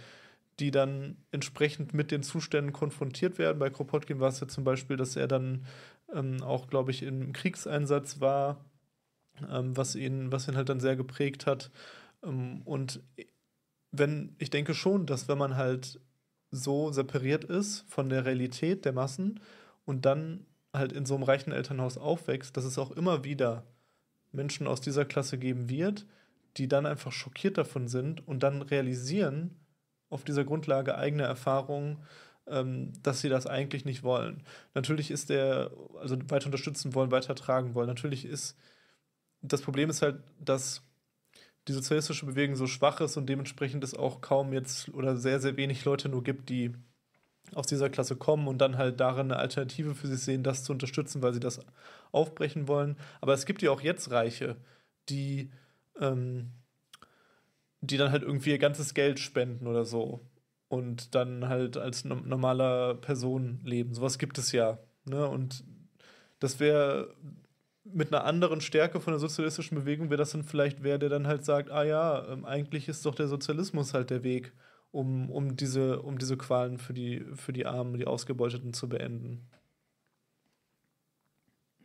die dann entsprechend mit den Zuständen konfrontiert werden. Bei Kropotkin war es ja zum Beispiel, dass er dann ähm, auch, glaube ich, im Kriegseinsatz war, ähm, was, ihn, was ihn halt dann sehr geprägt hat. Ähm, und wenn, ich denke schon, dass wenn man halt so separiert ist von der Realität der Massen und dann halt in so einem reichen Elternhaus aufwächst, dass es auch immer wieder Menschen aus dieser Klasse geben wird, die dann einfach schockiert davon sind und dann realisieren, auf dieser Grundlage eigener Erfahrungen, ähm, dass sie das eigentlich nicht wollen. Natürlich ist der, also weiter unterstützen wollen, weiter tragen wollen. Natürlich ist, das Problem ist halt, dass die sozialistische Bewegung so schwach ist und dementsprechend es auch kaum jetzt oder sehr, sehr wenig Leute nur gibt, die aus dieser Klasse kommen und dann halt darin eine Alternative für sich sehen, das zu unterstützen, weil sie das aufbrechen wollen. Aber es gibt ja auch jetzt Reiche, die, ähm, die dann halt irgendwie ihr ganzes Geld spenden oder so und dann halt als no normaler Person leben. Sowas gibt es ja. Ne? Und das wäre mit einer anderen Stärke von der sozialistischen Bewegung, wäre das dann vielleicht wer, der dann halt sagt, ah ja, ähm, eigentlich ist doch der Sozialismus halt der Weg um, um, diese, um diese Qualen für die, für die Armen, die Ausgebeuteten zu beenden.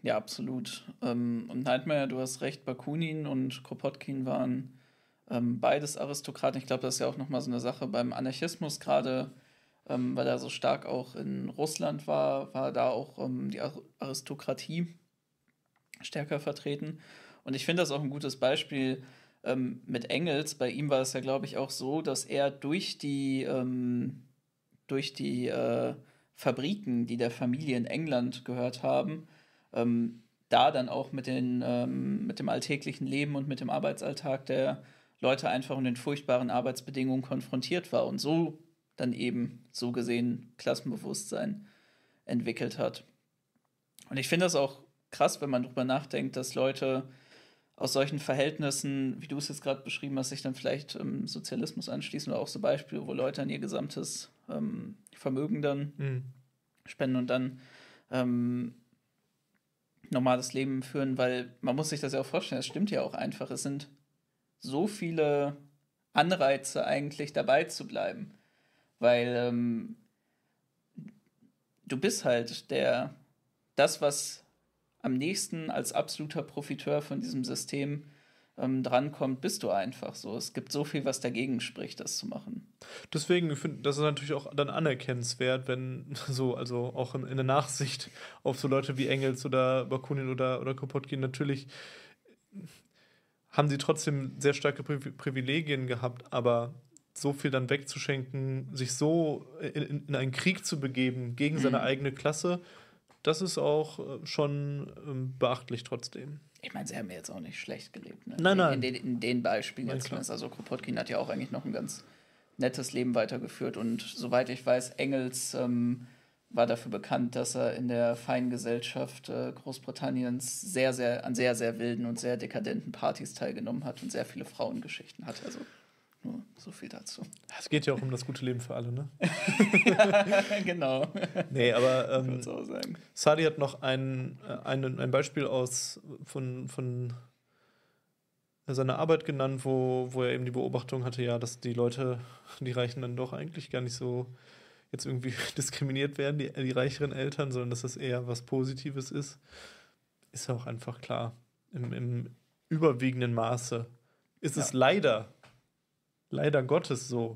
Ja, absolut. Ähm, und Nightmare, du hast recht, Bakunin und Kropotkin waren ähm, beides Aristokraten. Ich glaube, das ist ja auch nochmal so eine Sache beim Anarchismus gerade, ähm, weil er so stark auch in Russland war, war da auch ähm, die Aristokratie stärker vertreten. Und ich finde das auch ein gutes Beispiel, ähm, mit Engels, bei ihm war es ja, glaube ich, auch so, dass er durch die, ähm, durch die äh, Fabriken, die der Familie in England gehört haben, ähm, da dann auch mit, den, ähm, mit dem alltäglichen Leben und mit dem Arbeitsalltag der Leute einfach mit den furchtbaren Arbeitsbedingungen konfrontiert war und so dann eben so gesehen Klassenbewusstsein entwickelt hat. Und ich finde das auch krass, wenn man darüber nachdenkt, dass Leute aus solchen Verhältnissen, wie du es jetzt gerade beschrieben hast, sich dann vielleicht im Sozialismus anschließen oder auch so Beispiele, wo Leute an ihr gesamtes ähm, Vermögen dann Mhm. spenden und dann ähm, normales Leben führen, weil man muss sich das ja auch vorstellen, das stimmt ja auch einfach. Es sind so viele Anreize eigentlich dabei zu bleiben, weil ähm, du bist halt der, das, was am nächsten als absoluter Profiteur von diesem System ähm, drankommt, bist du einfach so. Es gibt so viel, was dagegen spricht, das zu machen. Deswegen finde das ist natürlich auch dann anerkennenswert, wenn so, also auch in, in der Nachsicht auf so Leute wie Engels oder Bakunin oder, oder Kropotkin natürlich haben sie trotzdem sehr starke Pri Privilegien gehabt, aber so viel dann wegzuschenken, sich so in, in, in einen Krieg zu begeben gegen seine Mhm. eigene Klasse, das ist auch äh, schon ähm, beachtlich trotzdem. Ich meine, sie haben ja jetzt auch nicht schlecht gelebt. Ne? Nein, in, nein. In den, in den Beispielen Nein, jetzt zumindest. Also Kropotkin hat ja auch eigentlich noch ein ganz nettes Leben weitergeführt und soweit ich weiß, Engels ähm, war dafür bekannt, dass er in der feinen Gesellschaft äh, Großbritanniens sehr, sehr, an sehr, sehr wilden und sehr dekadenten Partys teilgenommen hat und sehr viele Frauengeschichten hat. Also nur so viel dazu. Es geht ja auch um das gute Leben für alle, ne? genau. Nee, aber ähm, auch sagen. Sadi hat noch ein, äh, ein, ein Beispiel aus von, von seiner Arbeit genannt, wo, wo er eben die Beobachtung hatte, ja, dass die Leute, die Reichen dann doch eigentlich gar nicht so jetzt irgendwie diskriminiert werden, die, die reicheren Eltern, sondern dass das eher was Positives ist. Ist ja auch einfach klar. Im, im überwiegenden Maße ist es Ja. leider, leider Gottes so,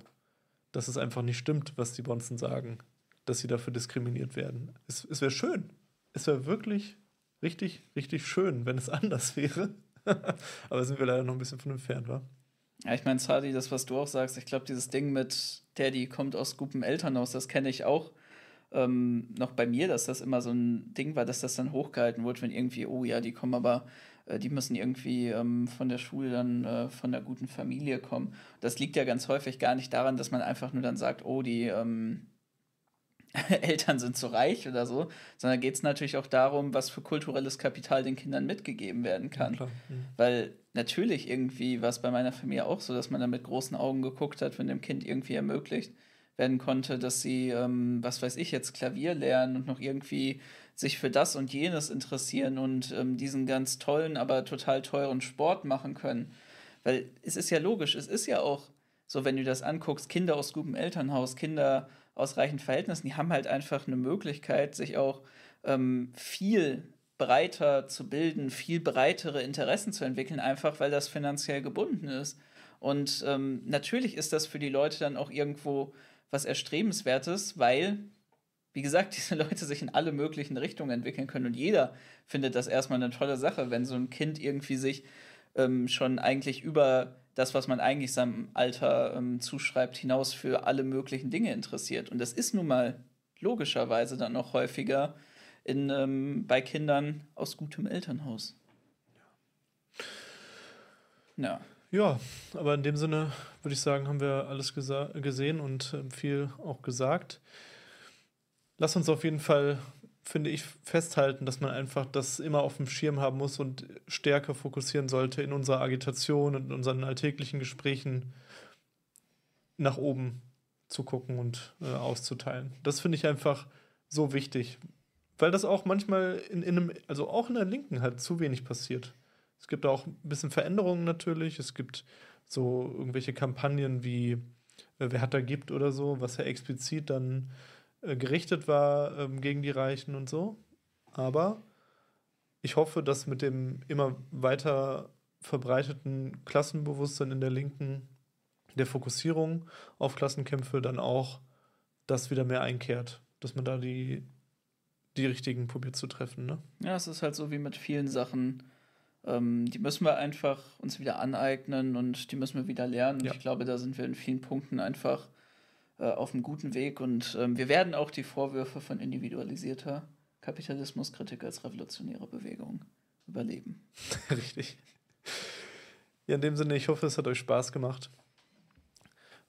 dass es einfach nicht stimmt, was die Bonzen sagen, dass sie dafür diskriminiert werden. Es, es wäre schön. Es wäre wirklich richtig, richtig schön, wenn es anders wäre. Aber sind wir leider noch ein bisschen von entfernt, wa? Ja, ich meine, Sadi, das, was du auch sagst, ich glaube, dieses Ding mit Daddy kommt aus gutem Elternhaus, das kenne ich auch ähm, noch bei mir, dass das immer so ein Ding war, dass das dann hochgehalten wurde, wenn irgendwie, oh ja, die kommen aber, äh, die müssen irgendwie ähm, von der Schule dann äh, von der guten Familie kommen. Das liegt ja ganz häufig gar nicht daran, dass man einfach nur dann sagt, oh, die ähm, Eltern sind zu reich oder so, sondern geht es natürlich auch darum, was für kulturelles Kapital den Kindern mitgegeben werden kann. klar. Mhm. Weil natürlich irgendwie war es bei meiner Familie auch so, dass man da mit großen Augen geguckt hat, wenn dem Kind irgendwie ermöglicht werden konnte, dass sie, ähm, was weiß ich jetzt, Klavier lernen und noch irgendwie sich für das und jenes interessieren und ähm, diesen ganz tollen, aber total teuren Sport machen können. Weil es ist ja logisch, es ist ja auch so, wenn du das anguckst, Kinder aus gutem Elternhaus, Kinder aus reichen Verhältnissen, die haben halt einfach eine Möglichkeit, sich auch ähm, viel breiter zu bilden, viel breitere Interessen zu entwickeln, einfach weil das finanziell gebunden ist. Und ähm, natürlich ist das für die Leute dann auch irgendwo was Erstrebenswertes, weil, wie gesagt, diese Leute sich in alle möglichen Richtungen entwickeln können. Und jeder findet das erstmal eine tolle Sache, wenn so ein Kind irgendwie sich ähm, schon eigentlich über das, was man eigentlich seinem Alter ähm, zuschreibt, hinaus für alle möglichen Dinge interessiert. Und das ist nun mal logischerweise dann noch häufiger in, ähm, bei Kindern aus gutem Elternhaus. Ja. Ja, aber in dem Sinne würde ich sagen, haben wir alles gesehen und ähm, viel auch gesagt. Lass uns auf jeden Fall, finde ich, festhalten, dass man einfach das immer auf dem Schirm haben muss und stärker fokussieren sollte in unserer Agitation und in unseren alltäglichen Gesprächen nach oben zu gucken und äh, auszuteilen. Das finde ich einfach so wichtig, weil das auch manchmal in, in einem, also auch in der Linken halt zu wenig passiert. Es gibt auch ein bisschen Veränderungen natürlich. Es gibt so irgendwelche Kampagnen wie äh, Wer hat da gibt oder so, was ja explizit dann äh, gerichtet war ähm, gegen die Reichen und so. Aber ich hoffe, dass mit dem immer weiter verbreiteten Klassenbewusstsein in der Linken, der Fokussierung auf Klassenkämpfe, dann auch das wieder mehr einkehrt. Dass man da die, die richtigen probiert zu treffen. Ne? Ja, es ist halt so wie mit vielen Sachen. Ähm, die müssen wir einfach uns wieder aneignen und die müssen wir wieder lernen. Ja. Ich glaube, da sind wir in vielen Punkten einfach äh, auf einem guten Weg und ähm, wir werden auch die Vorwürfe von individualisierter Kapitalismuskritik als revolutionäre Bewegung überleben. Richtig. Ja, in dem Sinne, ich hoffe, es hat euch Spaß gemacht.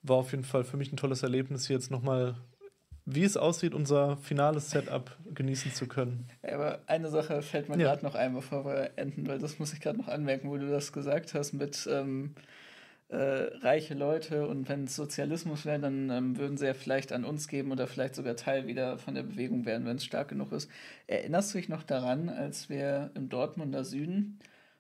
War auf jeden Fall für mich ein tolles Erlebnis, hier jetzt nochmal, wie es aussieht, unser finales Setup genießen zu können. Aber eine Sache fällt mir Ja. gerade noch ein, bevor wir enden, weil das muss ich gerade noch anmerken, wo du das gesagt hast mit ähm, äh, reiche Leute und wenn es Sozialismus wäre, dann ähm, würden sie ja vielleicht an uns geben oder vielleicht sogar Teil wieder von der Bewegung werden, wenn es stark genug ist. Erinnerst du dich noch daran, als wir im Dortmunder Süden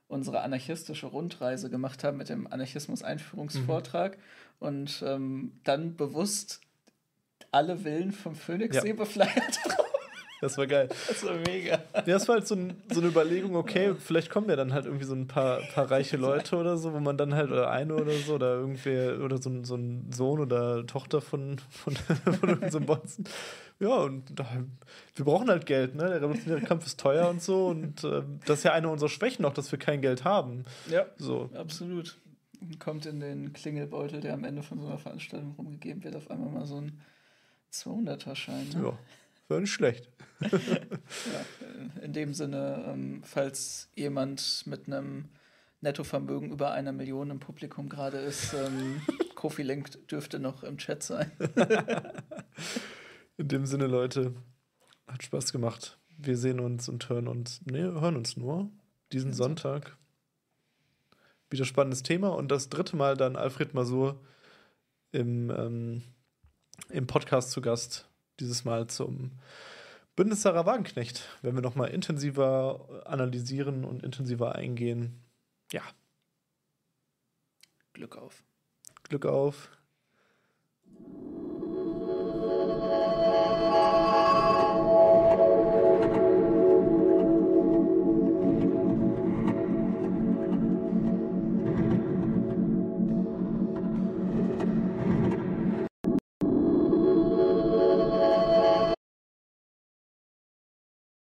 unsere anarchistische Rundreise gemacht haben mit dem Anarchismus-Einführungsvortrag und ähm, dann bewusst alle Villen vom Phoenixsee Ja. befleiert Das war geil. Das war mega. Ja, das war halt so, ein, so eine Überlegung, okay, vielleicht kommen ja dann halt irgendwie so ein paar, paar reiche Leute oder so, wo man dann halt, oder eine oder so, oder irgendwer, oder so ein, so ein Sohn oder Tochter von, von, von irgendeinem Bonzen. Ja, und da, wir brauchen halt Geld, ne? Der revolutionäre Kampf ist teuer und so, und äh, das ist ja eine unserer Schwächen auch, dass wir kein Geld haben. Ja, So. absolut. Kommt in den Klingelbeutel, der am Ende von so einer Veranstaltung rumgegeben wird, auf einmal mal so ein 200er-Schein. Ne? Ja, wäre nicht schlecht. ja, in dem Sinne, ähm, falls jemand mit einem Nettovermögen über einer Million im Publikum gerade ist, ähm, Kofi Link dürfte noch im Chat sein. In dem Sinne, Leute, hat Spaß gemacht. Wir sehen uns und hören uns, nee, hören uns nur diesen Sonntag. Wieder spannendes Thema und das dritte Mal dann Alfred Masur im, ähm, im Podcast zu Gast. Dieses Mal zum Bündnis Sarah Wagenknecht, wenn wir nochmal intensiver analysieren und intensiver eingehen. Ja, Glück auf. Glück auf.